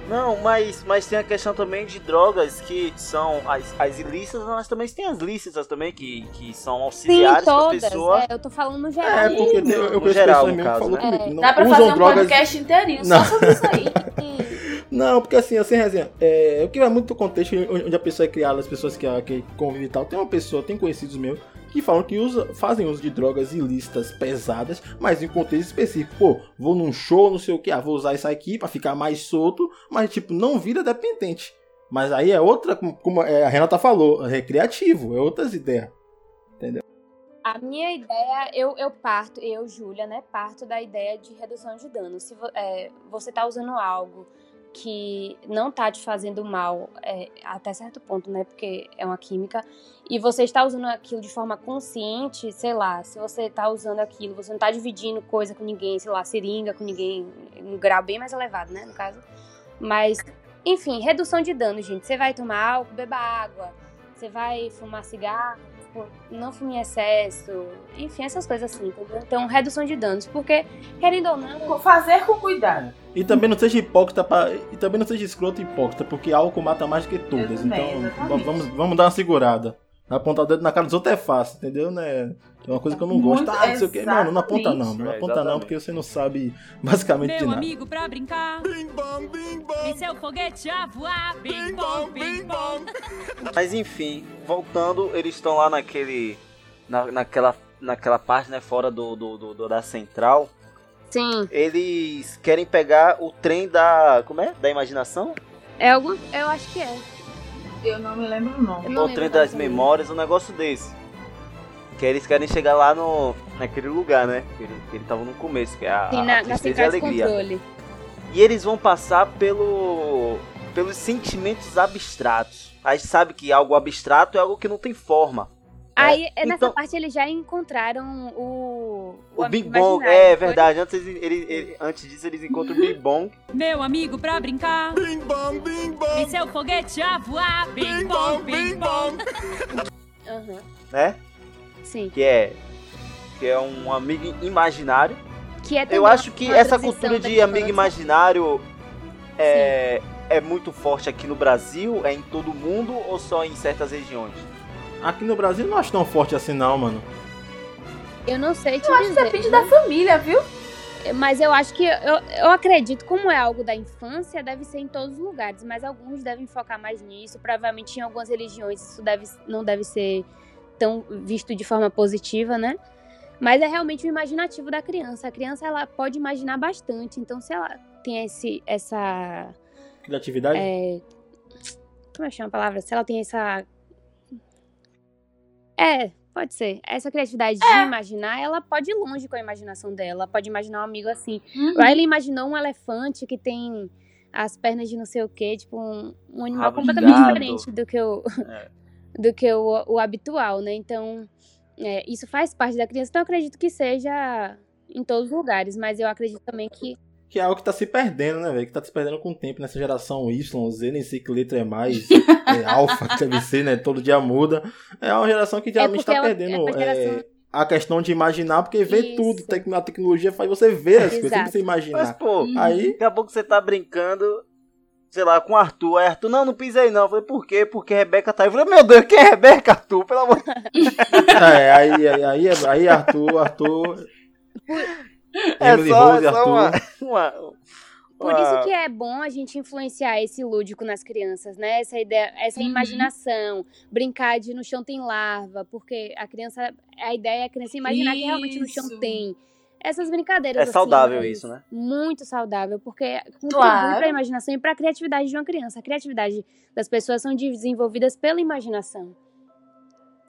Não, mas, mas tem a questão também de drogas que são as, as ilícitas, mas também tem as lícitas também, que, que são Sim, auxiliares pra todas. pessoa. É, eu tô falando no geral. É, porque eu no conheço geral, pessoas no caso, falam né? comigo que não Dá pra usam fazer um drogas. podcast inteirinho Não. só sobre isso aí. Não, porque assim, assim, resenha, é, o que vai muito do contexto onde onde a pessoa é criada, as pessoas que, que convivem e tal. Tem uma pessoa, tem conhecidos meus, que falam que usa, fazem uso de drogas ilícitas pesadas, mas em contexto específico. Pô, vou num show, não sei o que, ah, vou usar isso aqui pra ficar mais solto, mas tipo, não vira dependente. Mas aí é outra, como- é, a Renata falou, é recreativo, é outras ideias. A minha ideia, eu, eu parto, eu, Júlia, né, parto da ideia de redução de dano. Se é, você tá usando algo que não tá te fazendo mal é, até certo ponto, né, porque é uma química, e você está usando aquilo de forma consciente, sei lá, se você tá usando aquilo, você não tá dividindo coisa com ninguém, sei lá, seringa com ninguém, um grau bem mais elevado, né, no caso. Mas, enfim, redução de dano, gente. Você vai tomar álcool, beba água. Você vai fumar cigarro, tipo, não fume em excesso. Enfim, essas coisas assim, entendeu? Então, redução de danos. Porque, querendo ou não, Fazer com cuidado. E também não seja hipócrita pra, e também não seja escroto e hipócrita, porque álcool mata mais do que todas. também, então, exatamente. vamos, vamos dar uma segurada. Apontar o dedo na cara dos outros é fácil, entendeu? Né? É uma coisa que eu não gosto. Muito- Ah, não sei o quê. Mano, não aponta não. Não É, aponta não, porque você não sabe basicamente de Meu nada. amigo pra brincar. E seu foguete a voar. Bim bom, bim bom. Mas enfim, voltando, eles estão lá naquele. Na, naquela, naquela parte, né? Fora do, do, do- do- da central. sim, Eles querem pegar o trem da. Como é? Da imaginação? é algum. Eu acho que é. Eu não me lembro o nome. Eu não qual das foi. memórias, um negócio desse. Que eles querem chegar lá no. naquele lugar, né? Que ele, que ele tava no começo, que é a, Sim, a na, na tristeza e a alegria. controle. E eles vão passar pelo. pelos sentimentos abstratos. A gente sabe que algo abstrato é algo que não tem forma. Aí, é, nessa Então- parte, eles já encontraram o. O, amigo Big Bong, é verdade. Antes, eles- ele- ele- antes disso, eles encontram o Big Bong. Meu amigo pra brincar. Bing bong, bing bong. E seu foguete a voar. Bing bom, bong, bim bing bom. bong. Aham, né? sim. Que é. Que é um amigo imaginário. Que é Eu acho que essa cultura de amigo imaginário é, é muito forte aqui no Brasil, é em todo mundo ou só em certas regiões? Aqui no Brasil não acho tão forte assim não, mano. Eu não sei te Eu acho que dizer. depende da família, viu? Mas eu acho que. Eu, eu acredito, como é algo da infância, deve ser em todos os lugares. Mas alguns devem focar mais nisso. Provavelmente em algumas religiões isso deve, não deve ser tão visto de forma positiva, né? Mas é realmente o imaginativo da criança. A criança ela pode imaginar bastante. Então, se ela tem esse, essa. Criatividade. é, como é que chama a palavra? Se ela tem essa. É, pode ser. Essa criatividade de imaginar, ela pode ir longe com a imaginação dela. Ela pode imaginar um amigo assim. Riley imaginou um elefante que tem as pernas de não sei o que, tipo, um, um animal de completamente diferente do que o, É. do que o, o habitual, né? Então, é, isso faz parte da criança. Então, eu acredito que seja em todos os lugares, mas eu acredito também que. Que é algo que tá se perdendo, né, velho? Que tá se perdendo com o tempo nessa geração Y, Z, nem sei que letra é mais, é, alfa que deve ser, né? Todo dia muda. É uma geração que geralmente porque tá é perdendo é geração- é, a questão de imaginar, porque vê Isso. tudo. A tecnologia faz você ver as coisas, sem você Mas, imaginar. pô, Aí, daqui a pouco você tá brincando, sei lá, com o Arthur. Aí Arthur, não, não pisei não. Eu falei, por quê? Porque a Rebeca tá aí. Eu falei, meu Deus, quem é Rebeca, Arthur? Pelo amor de é, aí, aí, aí, aí Arthur, Arthur. É Emily só, Rose, é só Arthur. uma, uma, Por isso que é bom a gente influenciar esse lúdico nas crianças, né? Essa ideia, essa Uhum. imaginação, brincar de no chão tem larva, porque a criança, a ideia é a criança imaginar que realmente no chão Isso. tem essas brincadeiras. É assim, saudável mas isso, né? Muito saudável, porque contribui Claro. para a imaginação e para a criatividade de uma criança. A criatividade das pessoas são desenvolvidas pela imaginação.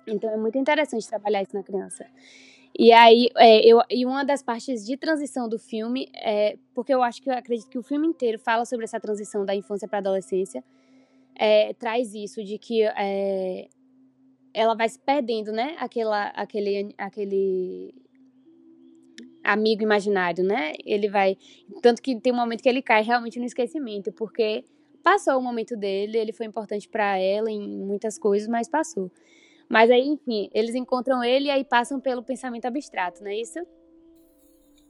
Então é muito interessante trabalhar isso na criança. E aí, é, eu, e uma das partes de transição do filme é porque eu acho que eu acredito que o filme inteiro fala sobre essa transição da infância para a adolescência, é, traz isso de que é, ela vai se perdendo, né? Aquela, aquele, aquele amigo imaginário, né? Ele vai. Tanto que tem um momento que ele cai realmente no esquecimento, porque passou o momento dele, ele foi importante para ela em muitas coisas, mas passou. Mas aí, enfim, eles encontram ele e aí passam pelo pensamento abstrato, não é isso?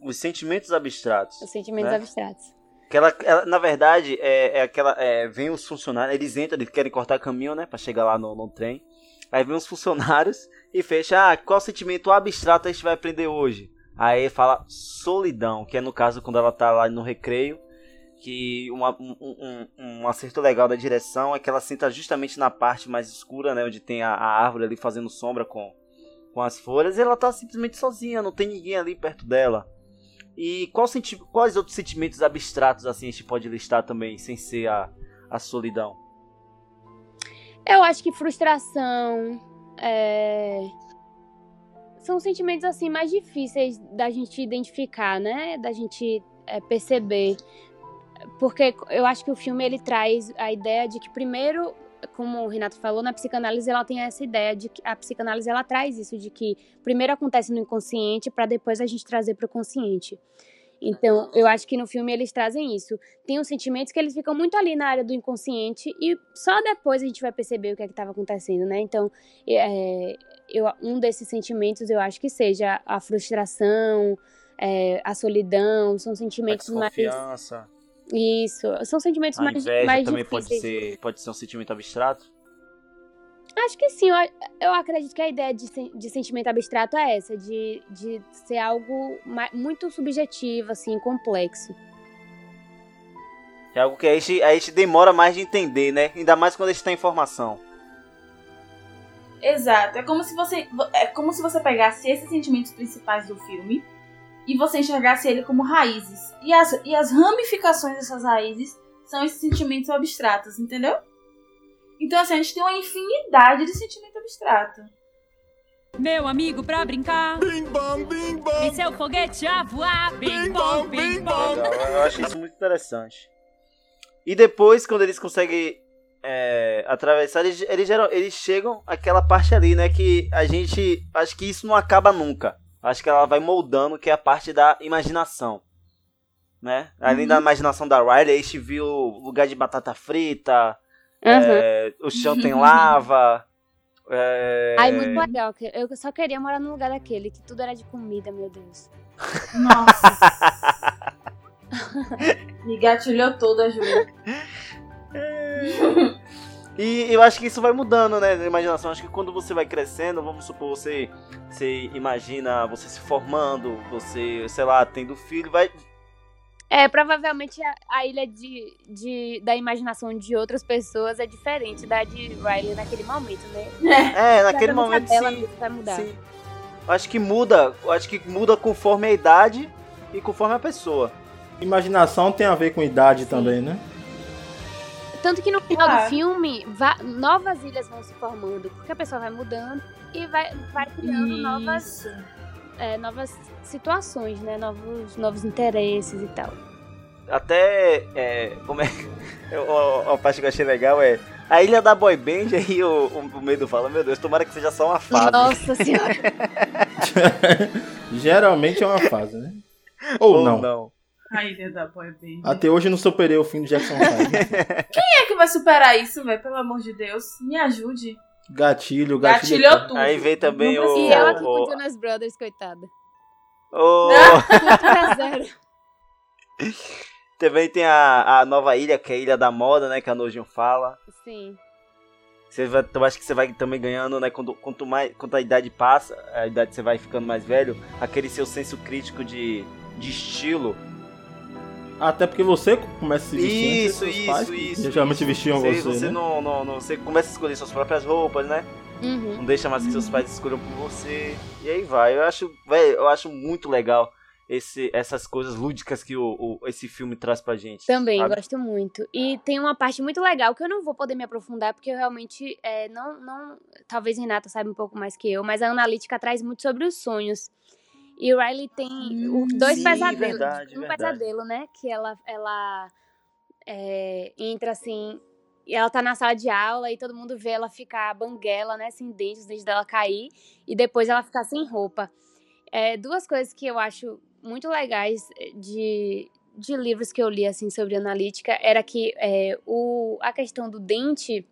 Os sentimentos abstratos. Os sentimentos né? abstratos. Que ela, ela, na verdade, é, é aquela. É, vem os funcionários, eles entram, eles querem cortar caminho, né? Pra chegar lá no, no trem. Aí vem os funcionários e fecha, ah, qual sentimento abstrato a gente vai aprender hoje? Aí fala solidão, que é no caso quando ela tá lá no recreio. Que uma- um, um- um acerto legal da direção é que ela senta justamente na parte mais escura, né? Onde tem a, a árvore ali fazendo sombra com, com as folhas. E ela tá simplesmente sozinha, não tem ninguém ali perto dela. E qual senti quais outros sentimentos abstratos assim a gente pode listar também, sem ser a, a solidão? Eu acho que frustração. é, São sentimentos assim mais difíceis da gente identificar, né? Da gente é, perceber. Porque eu acho que o filme ele traz a ideia de que primeiro, como o Renato falou, na psicanálise ela tem essa ideia de que a psicanálise ela traz isso de que primeiro acontece no inconsciente para depois a gente trazer para o consciente. Então, eu acho que no filme eles trazem isso. Tem os sentimentos que eles ficam muito ali na área do inconsciente e só depois a gente vai perceber o que é que estava acontecendo, né? Então, é, eu, um desses sentimentos eu acho que seja a frustração, é, a solidão, são A sentimentos mais. desconfiança, Isso, são sentimentos a mais, inveja mais também pode difíceis. ser, pode ser um sentimento abstrato. Acho que sim, eu, eu acredito que a ideia de, de sentimento abstrato é essa, de, de ser algo muito subjetivo, assim, complexo. É algo que a gente, a gente demora mais de entender, né? Ainda mais quando a gente tem informação. Exato. É como se você. É como se você pegasse esses sentimentos principais do filme e você enxergasse ele como raízes. E as, e as ramificações dessas raízes são esses sentimentos abstratos, entendeu? Então, assim, a gente tem uma infinidade de sentimento abstrato. Meu amigo, pra brincar. Bim bom, bim bom. E seu foguete a voar. Bim bom, bim bom. Eu acho isso muito interessante. E depois, quando eles conseguem é, atravessar, eles, eles, eles chegam àquela parte ali, né? Que a gente. Acho que isso não acaba nunca. Acho que ela vai moldando, que é a parte da imaginação. Né? Além da imaginação da Riley, a gente viu lugar de batata frita, Aham. é, o chão tem lava. é, Ai, muito legal. Eu só queria morar num lugar daquele, que tudo era de comida, meu Deus. Nossa. Me gatilhou toda, Júlia. E eu acho que isso vai mudando, né? Na imaginação. Acho que quando você vai crescendo, vamos supor, você, você imagina você se formando, você, sei lá, tendo filho, vai. É, provavelmente a, a ilha de, de, da imaginação de outras pessoas é diferente da de Riley naquele momento, né? É, naquele Cada momento sim. mesmo vai mudar. sim. Acho que muda. Acho que muda conforme a idade e conforme a pessoa. Imaginação tem a ver com idade também, né? Tanto que no final Ah. do filme, va- novas ilhas vão se formando, porque a pessoa vai mudando e vai, vai criando novas, é, novas situações, né? Novos, novos interesses e tal. Até. É, como é. eu- A parte que eu achei legal é. A ilha da Boy Band, aí o, o, o medo fala: Meu Deus, tomara que seja só uma fase. Nossa senhora. Geralmente é uma fase, né? Ou, não. não. A ilha da Boy Band. Até hoje eu não superei o fim do Jackson 5. Quem é que vai superar isso, velho? Pelo amor de Deus. Me ajude. Gatilho, gatilho. Gatilhou tudo. Aí vem também Não o. E ela com o, Jonas Brothers, coitada. o- Ponto pra zero. Também tem a, a nova ilha, que é a Ilha da Moda, né? Que a Nojin fala. Sim. Você vai, eu acho que você vai também ganhando, né? Quando, quanto, mais, quanto a idade passa, a idade você vai ficando mais velho, aquele seu senso crítico de, de estilo. Até porque você começa a se vestir antes Isso, dos seus isso, pais, isso. Geralmente isso. vestiam você. você, você né? não, não, não- você começa a escolher suas próprias roupas, né? Uhum. Não deixa mais que seus pais escolham por você. E aí vai. Eu acho, velho, eu acho muito legal esse, essas coisas lúdicas que o, o, esse filme traz pra gente. Também, sabe? gosto muito. E tem uma parte muito legal que eu não vou poder me aprofundar, porque eu realmente é, não, não. Talvez Renata saiba um pouco mais que eu, mas a analítica traz muito sobre os sonhos. E o Riley tem Hum, dois sim, pesadelos. verdade, um verdade. pesadelo, né? Que ela, ela é, entra assim. E ela tá na sala de aula e todo mundo vê ela ficar banguela, né? Sem dentes, os dentes dela cair. E depois ela ficar sem roupa. É, duas coisas que eu acho muito legais de, de livros que eu li assim sobre analítica era que é, o, a questão do dente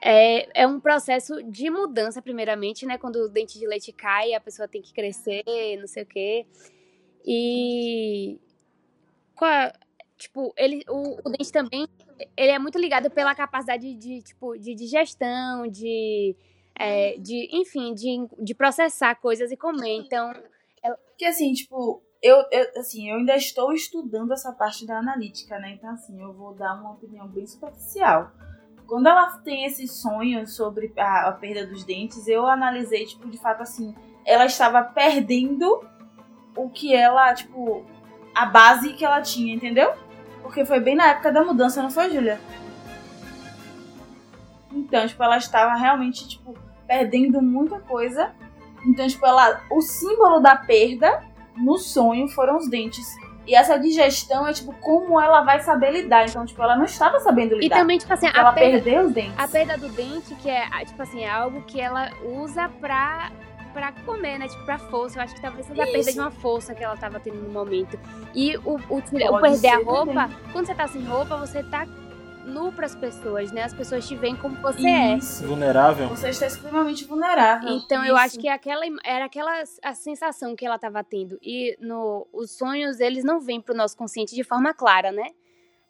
é, é um processo de mudança, primeiramente, né? Quando o dente de leite cai, a pessoa tem que crescer, não sei o quê. E. qual tipo, ele, o, o dente também ele é muito ligado pela capacidade de, tipo, de digestão, de. é, de enfim, de, de processar coisas e comer. Então, Porque assim, tipo, eu, eu, assim, eu ainda estou estudando essa parte da analítica, né? Então, assim, eu vou dar uma opinião bem superficial. Quando ela tem esses sonhos sobre a, a perda dos dentes, eu analisei, tipo, de fato, assim, ela estava perdendo o que ela, tipo, a base que ela tinha, entendeu? Porque foi bem na época da mudança, não foi, Júlia? Então, tipo, ela estava realmente, tipo, perdendo muita coisa. Então, tipo, ela, o símbolo da perda no sonho foram os dentes. E essa digestão é, tipo, como ela vai saber lidar. Então, tipo, ela não estava sabendo e lidar. também, tipo assim, a ela perda, perdeu os dentes. A perda do dente, que é, tipo assim, é algo que ela usa pra, pra comer, né? Tipo, pra força. Eu acho que talvez seja a perda de uma força que ela tava tendo no momento. E o, o, o perder a roupa, quando você tá sem roupa, você tá nu pras pessoas, né? As pessoas te veem como você é. Isso. Vulnerável. Você está extremamente vulnerável. Então eu Isso. acho que aquela im- era aquela a sensação que ela tava tendo. E no, os sonhos, eles não vêm pro nosso consciente de forma clara, né?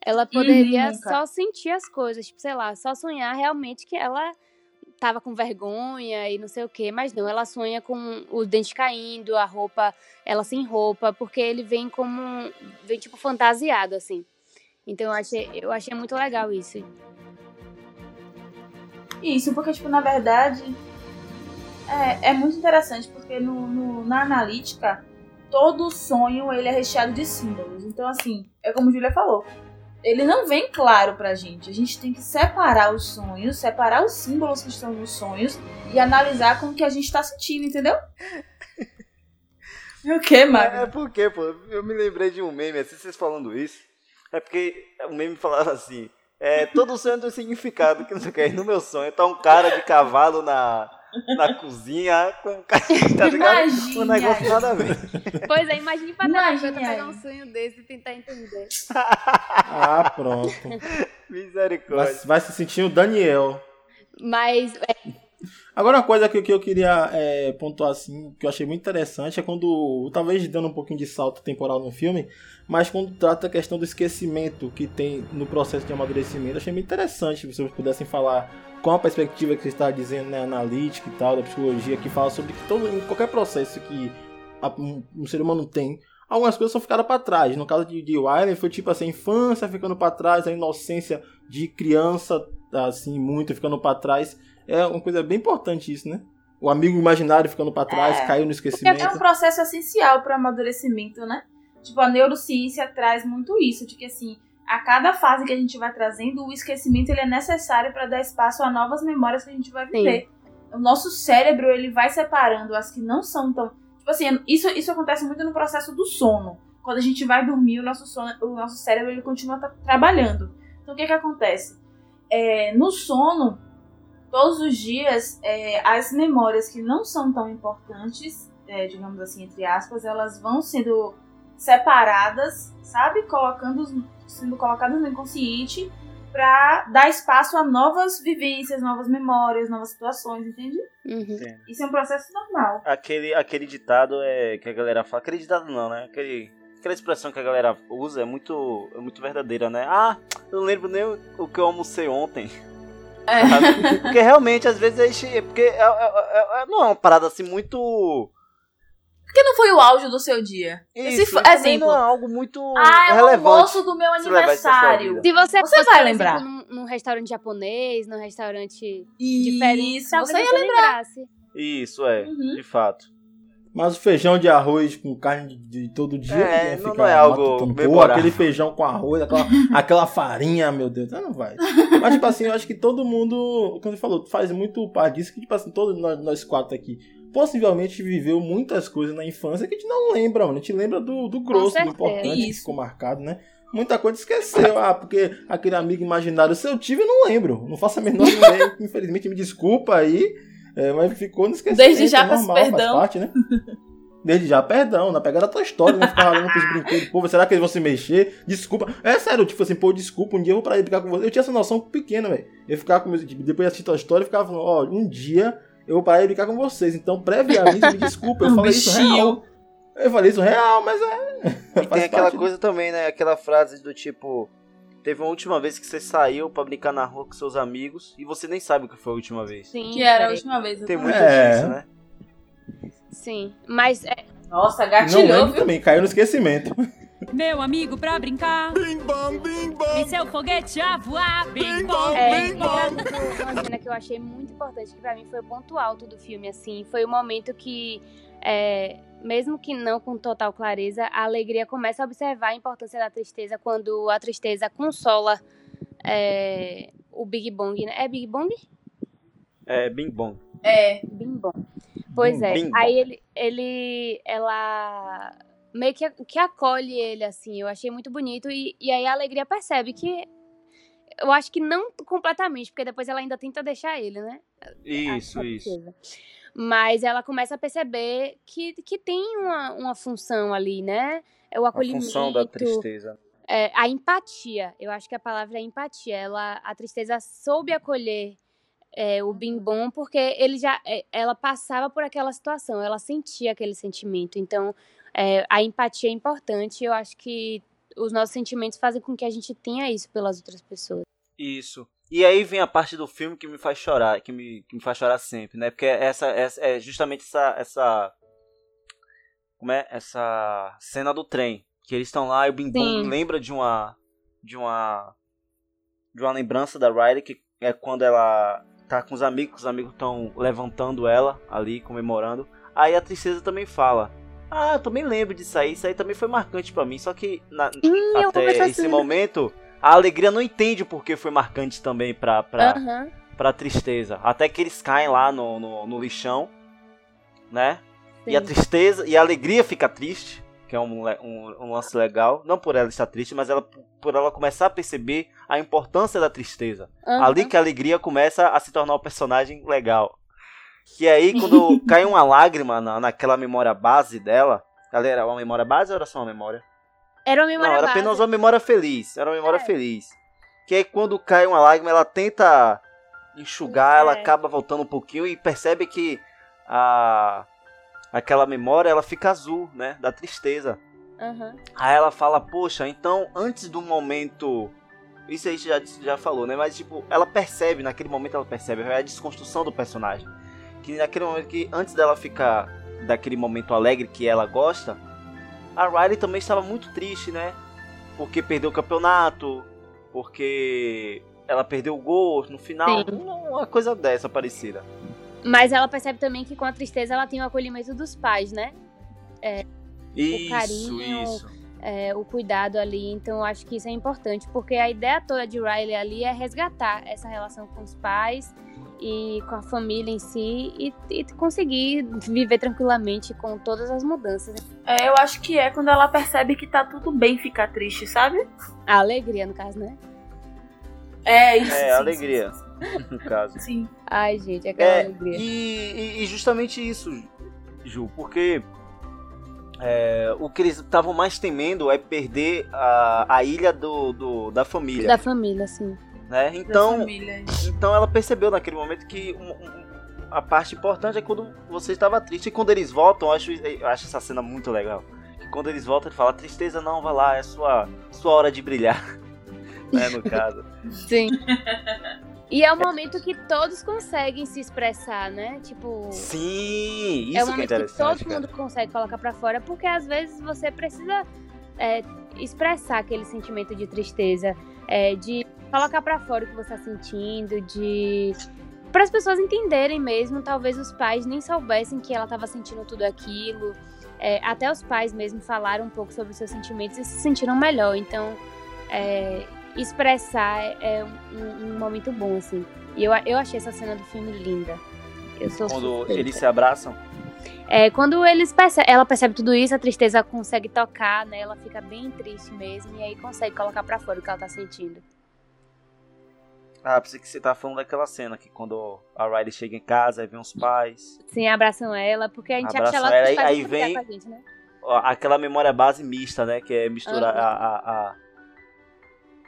Ela poderia nunca. só sentir as coisas, tipo, sei lá, só sonhar realmente que ela tava com vergonha e não sei o quê, mas não, ela sonha com os dentes caindo, a roupa, ela sem roupa, porque ele vem como um- vem tipo fantasiado assim. Então eu achei, eu achei muito legal isso. Isso, porque, tipo, na verdade, é, é muito interessante, porque no, no- na analítica, todo sonho ele é recheado de símbolos. Então, assim, é como a Julia falou. Ele não vem claro pra gente. A gente tem que separar os sonhos, separar os símbolos que estão nos sonhos e analisar com o que a gente tá sentindo, entendeu? o que, É, é Magno? porque, pô, eu me lembrei de um meme, assim, vocês falando isso. É porque o meme falava assim: é, todo sonho tem um significado, que não sei o que. Aí No meu sonho tá um cara de cavalo na, na cozinha com um cara, tá ligado? Imagina. Um negócio nada a ver. Pois é, imagine pra Imagine terapeuta pegar um sonho desse e tentar entender. Ah, pronto. Misericórdia. Vai, vai se sentir o Daniel. Mas Agora, uma coisa que, que eu queria é, pontuar assim, que eu achei muito interessante, é quando, talvez dando um pouquinho de salto temporal no filme, mas quando trata a questão do esquecimento que tem no processo de amadurecimento, achei muito interessante se vocês pudessem falar com a perspectiva que você está dizendo, né, analítica e tal, da psicologia, que fala sobre que todo, em qualquer processo que a- um, um ser humano tem, algumas coisas são ficadas para trás. No caso de, de Wiley, foi tipo assim, a infância ficando para trás, a inocência de criança, assim, muito ficando para trás. É uma coisa bem importante isso, né? O amigo imaginário ficando pra trás, É. caiu no Porque esquecimento. é um processo essencial para o amadurecimento, né? Tipo, a neurociência traz muito isso, de que assim, a cada fase que a gente vai trazendo, o esquecimento ele é necessário para dar espaço a novas memórias que a gente vai viver. O nosso cérebro, ele vai separando as que não são tão... Tipo assim, isso, isso acontece muito no processo do sono. Quando a gente vai dormir, o nosso, sono, o nosso cérebro ele continua tra- trabalhando. Então, o que que acontece? É, no sono, todos os dias, é, as memórias que não são tão importantes, é, digamos assim, entre aspas, elas vão sendo separadas, sabe? Colocando, sendo colocadas no inconsciente para dar espaço a novas vivências, novas memórias, novas situações, entende? Uhum. Isso é um processo normal. Aquele, aquele ditado é que a galera fala. Aquele ditado não, né? Aquele, aquela expressão que a galera usa é muito, é muito verdadeira, né? Ah, eu não lembro nem o, o que eu almocei ontem. É. Porque realmente, às vezes, a gente. Porque é- é- é- não é uma parada assim muito. Porque não foi o auge do seu dia. Esse Isso, e também exemplo. não é algo muito Ah, é o relevante. almoço do meu aniversário. Se você, Você fosse, vai por lembrar. exemplo, num, num restaurante japonês, num restaurante diferente, Isso, talvez você ia você lembrasse. Isso, é, Uhum. de fato. Mas o feijão de arroz com carne de, de todo dia, É, ia não- ficar não é algo. Pô, aquele feijão com arroz, aquela, aquela farinha, meu Deus, não vai. Mas, tipo assim, eu acho que todo mundo, como você falou, faz muito parte disso, que, tipo assim, todos nós, nós quatro aqui, possivelmente viveu muitas coisas na infância que a gente não lembra, mano. A gente lembra do, do grosso, do importante, que Isso. ficou marcado, né? Muita coisa esqueceu, ah, porque aquele amigo imaginário se eu tive, eu não lembro. Não faço a menor ideia, infelizmente, me desculpa aí, é, mas ficou no esquecimento. Desde já, é normal, faz perdão. parte, né? Desde já, perdão, na pegada da tua história, né? Ficar olhando pros brinquedos, pô, será que eles vão se mexer? Desculpa. É sério, tipo assim, pô, desculpa, um dia eu vou pra ir brincar com você. Eu tinha essa noção pequena, velho. Eu ficava com meus, tipo, depois de assistir tua história, eu ficava falando, ó, um dia eu vou parar de brincar com vocês. Então, previamente, me desculpa, eu Um falei isso bichinho. real. Eu falei isso real, mas é. E tem aquela coisa também, né? Aquela frase do tipo. Teve uma última vez que você saiu pra brincar na rua com seus amigos e você nem sabe o que foi a última vez. Sim, Que era a última vez. Tem muito É. disso, né? Sim. Mas é, Nossa, Não gatilhou, viu? também, caiu no esquecimento. Meu amigo pra brincar. Bim bom, bim bom. E seu foguete a voar. Bim bom, É, bim bom. uma cena que eu achei muito importante, que pra mim foi o ponto alto do filme, assim, foi o momento que, é, mesmo que não com total clareza, a alegria começa a observar a importância da tristeza quando a tristeza consola é, o Big Bong, né? É Big Bong? É bim bom. É. Bing Bong. Pois é, Bing bong. aí ele, ele, ela meio que, que acolhe ele, assim, eu achei muito bonito, e, e aí a alegria percebe que, eu acho que não completamente, porque depois ela ainda tenta deixar ele, né? Isso, isso. Mas ela começa a perceber que, que tem uma, uma função ali, né? É o A acolhimento. função da tristeza. é, a empatia. Eu acho que a palavra é empatia. Ela, a tristeza soube acolher é, o Bim Bom porque ele já, é, ela passava por aquela situação, ela sentia aquele sentimento. Então, é, a empatia é importante. Eu acho que os nossos sentimentos fazem com que a gente tenha isso pelas outras pessoas. Isso. E aí vem a parte do filme que me faz chorar, que me, que me faz chorar sempre, né? Porque essa, essa é justamente essa, essa. Como é? Essa cena do trem. Que eles estão lá e o Bim Bom lembra de uma. De uma. De uma lembrança da Riley, que é quando ela tá com os amigos, os amigos estão levantando ela ali, comemorando. Aí a tristeza também fala. Ah, eu também lembro disso aí, isso aí também foi marcante pra mim. Só que na, Sim, até esse momento, a alegria não entende o porquê foi marcante também pra, pra, Aham. pra tristeza. Até que eles caem lá no, no, no lixão, né? E a sim. tristeza e a alegria fica triste, que é um, um, um lance legal. Não por ela estar triste, mas ela, por ela começar a perceber a importância da tristeza. Aham. Ali que a alegria começa a se tornar um personagem legal. Que aí, quando cai uma lágrima na, naquela memória base dela. Ela era uma memória base ou era só uma memória? Era uma memória Não, era base. apenas uma memória feliz. Era uma memória É. feliz. Que aí quando cai uma lágrima, ela tenta enxugar, ela É. acaba voltando um pouquinho e percebe que a aquela memória ela fica azul, né, da tristeza. Aham. Aí ela fala: "Poxa, então antes do momento isso aí já já falou, né? Mas tipo, ela percebe, naquele momento ela percebe é a desconstrução do personagem. Que naquele momento que antes dela ficar daquele momento alegre que ela gosta, a Riley também estava muito triste, né? Porque perdeu o campeonato, porque ela perdeu o gol no final, Sim. uma coisa dessa parecida. Mas ela percebe também que com a tristeza ela tem o acolhimento dos pais, né? Isso, carinho, isso. É, o cuidado ali. Então eu acho que isso é importante, porque a ideia toda de Riley ali é resgatar essa relação com os pais e com a família em si e, e conseguir viver tranquilamente com todas as mudanças. É, eu acho que é quando ela percebe que tá tudo bem ficar triste, sabe? A alegria, no caso, né? É isso. É, sim, alegria. sim, No caso. Sim. sim. Ai, gente, aquela É, alegria. e, e- e justamente isso, Ju, porque é, o que eles estavam mais temendo é perder a, a ilha do, do- da família, Da família, assim. né? Então, família. então ela percebeu naquele momento que um- um- a parte importante é quando você estava triste e quando eles voltam, eu acho, eu acho essa cena muito legal. Que quando eles voltam, ele fala: tristeza não, vai lá, é sua sua hora de brilhar, né? No caso. Sim. E é o momento que todos conseguem se expressar, né? Tipo. Sim, é isso que é momento que interessante. todo cara. mundo consegue colocar pra fora, porque às vezes você precisa é, expressar aquele sentimento de tristeza, é, de colocar pra fora o que você tá sentindo, de para as pessoas entenderem mesmo, talvez os pais nem soubessem que ela estava sentindo tudo aquilo. É, até os pais mesmo falaram um pouco sobre os seus sentimentos e se sentiram melhor. Então, é, expressar é um, um, momento bom, assim. E eu, eu achei essa cena do filme linda. Eu sou Quando suspeita. eles se abraçam? É, quando eles perce ela percebe tudo isso, a tristeza consegue tocar, né? Ela fica bem triste mesmo e aí consegue colocar para fora o que ela tá sentindo. Ah, pensei que você tá falando daquela cena que quando a Riley chega em casa, aí vem os pais. Sim, abraçam ela, porque a gente abraçam acha ela, ela aí, aí vem gente, né? aquela memória base mista, né? Que é misturar uhum. a, a, a,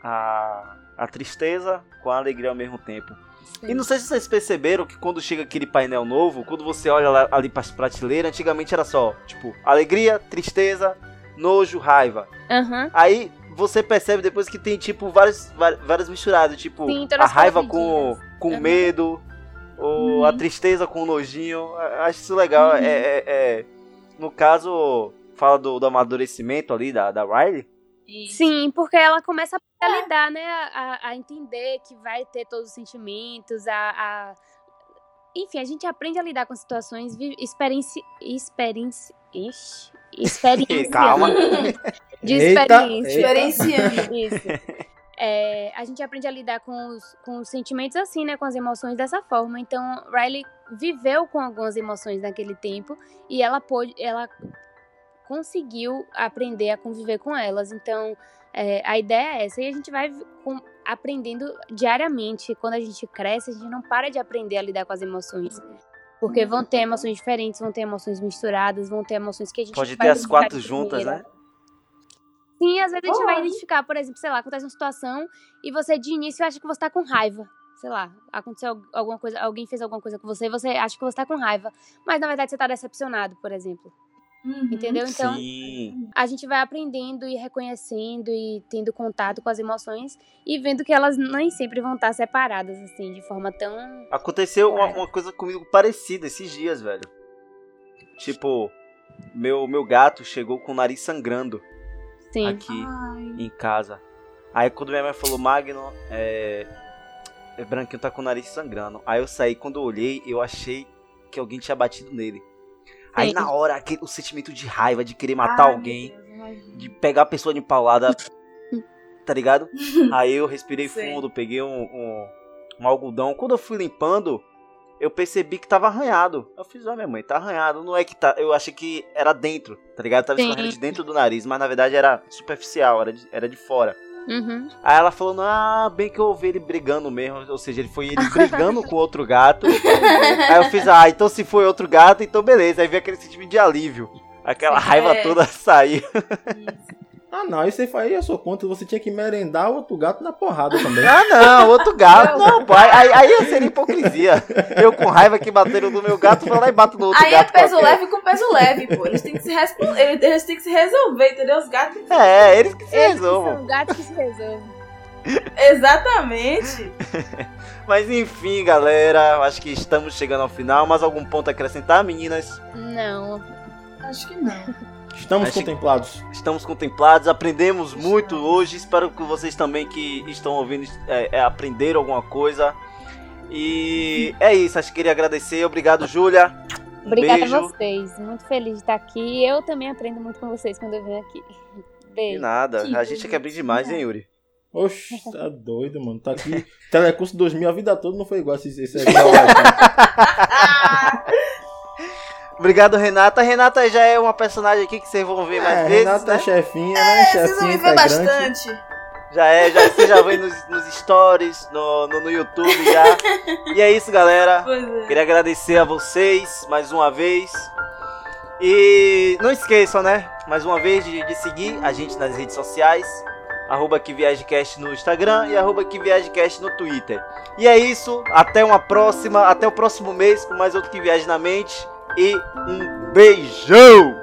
a, a tristeza com a alegria ao mesmo tempo. Sim. E não sei se vocês perceberam que quando chega aquele painel novo, quando você olha lá, ali para as prateleiras, antigamente era só, tipo, alegria, tristeza, nojo, raiva. Uhum. Aí você percebe depois que tem, tipo, vários, vários misturados, tipo, Sim, a raiva com, com uhum. medo, ou uhum. a tristeza com nojinho. Acho isso legal. Uhum. É, é, é, no caso, fala do, do amadurecimento ali da, da Riley. Sim, porque ela começa a lidar, né? A, a, entender que vai ter todos os sentimentos, a, a... Enfim, a gente aprende a lidar com situações, experiência. Experiência. Ixi, experiência. Calma. De experiência. Experienciando. Isso. É, a gente aprende a lidar com os, com os sentimentos assim, né? Com as emoções dessa forma. Então, Riley viveu com algumas emoções naquele tempo e ela pôde, ela conseguiu aprender a conviver com elas. Então, é, a ideia é essa. E a gente vai com, aprendendo diariamente. Quando a gente cresce, a gente não para de aprender a lidar com as emoções. Porque vão ter emoções diferentes, vão ter emoções misturadas, vão ter emoções que a gente Pode ter as quatro juntas, né? Sim, às vezes a gente vai identificar, por exemplo, sei lá, acontece uma situação e você de início acha que você tá com raiva. Sei lá, aconteceu alguma coisa, alguém fez alguma coisa com você e você acha que você tá com raiva. Mas na verdade você tá decepcionado, por exemplo. Uhum. Entendeu? Então, Sim. a gente vai aprendendo e reconhecendo e tendo contato com as emoções e vendo que elas nem sempre vão estar separadas, assim, de forma tão. Aconteceu uma, uma, coisa comigo parecida esses dias, velho. Tipo, meu, meu gato chegou com o nariz sangrando Sim. aqui Ai. em casa. Aí quando minha mãe falou, Magno, é. é Branquinho tá com o nariz sangrando. Aí eu saí, quando eu olhei, eu achei que alguém tinha batido nele. Aí na hora, aquele, o sentimento de raiva, de querer matar Ai, alguém, Deus, de pegar a pessoa de paulada, tá ligado? Aí eu respirei Sim. fundo, peguei um, um, um, algodão. Quando eu fui limpando, eu percebi que tava arranhado. Eu fiz, ó, minha mãe, tá arranhado. Não é que tá. Eu achei que era dentro, tá ligado? Tava escorrendo de dentro do nariz, mas na verdade era superficial, era de, era de fora. Uhum. Aí ela falou, ah, bem que eu ouvi ele brigando mesmo. Ou seja, ele foi ele brigando com outro gato. Aí eu fiz, ah, então se foi outro gato, então beleza. Aí veio aquele sentimento de alívio. Aquela raiva é. toda saiu. Ah, não, isso aí eu sou contra. Você tinha que merendar outro gato na porrada também. Ah, não, outro gato. Não, pai. Aí, aí seria hipocrisia. Eu com raiva que bateram no meu gato, vou lá e bato no outro aí gato. Aí é peso qualquer. leve com peso leve, pô. Eles têm que se, eles têm que se resolver, entendeu? Os gatos. É, eles que se eles resolvam. são gatos que se resolvem. Exatamente. Mas enfim, galera, acho que estamos chegando ao final. Mais algum ponto a acrescentar, meninas? Não. Acho que não. Estamos Acho contemplados. Estamos contemplados, aprendemos muito hoje. Espero que vocês também que estão ouvindo é, é, aprenderam alguma coisa. E é isso, acho que queria agradecer. Obrigado, Júlia. Um Obrigada beijo. a vocês. Muito feliz de estar aqui. Eu também aprendo muito com vocês quando eu venho aqui. Beijo. De nada. a gente quer abrir demais, hein, Yuri? Oxe, tá doido, mano. Tá aqui. Telecurso 2000 a vida toda não foi igual esse, esse Obrigado, Renata. Renata já é uma personagem aqui que vocês vão ver mais é, vezes. Renata né? é chefinha, né? É, chefinha vocês vão me ver bastante. Já é, já, você já vê nos, nos stories, no, no, no, YouTube já. E é isso, galera. É. Queria agradecer a vocês mais uma vez. E não esqueçam, né? Mais uma vez de, de seguir a gente nas redes sociais. Arroba que no Instagram e arroba que no Twitter. E é isso. Até uma próxima. Até o próximo mês com mais outro que viaje na mente e um beijão!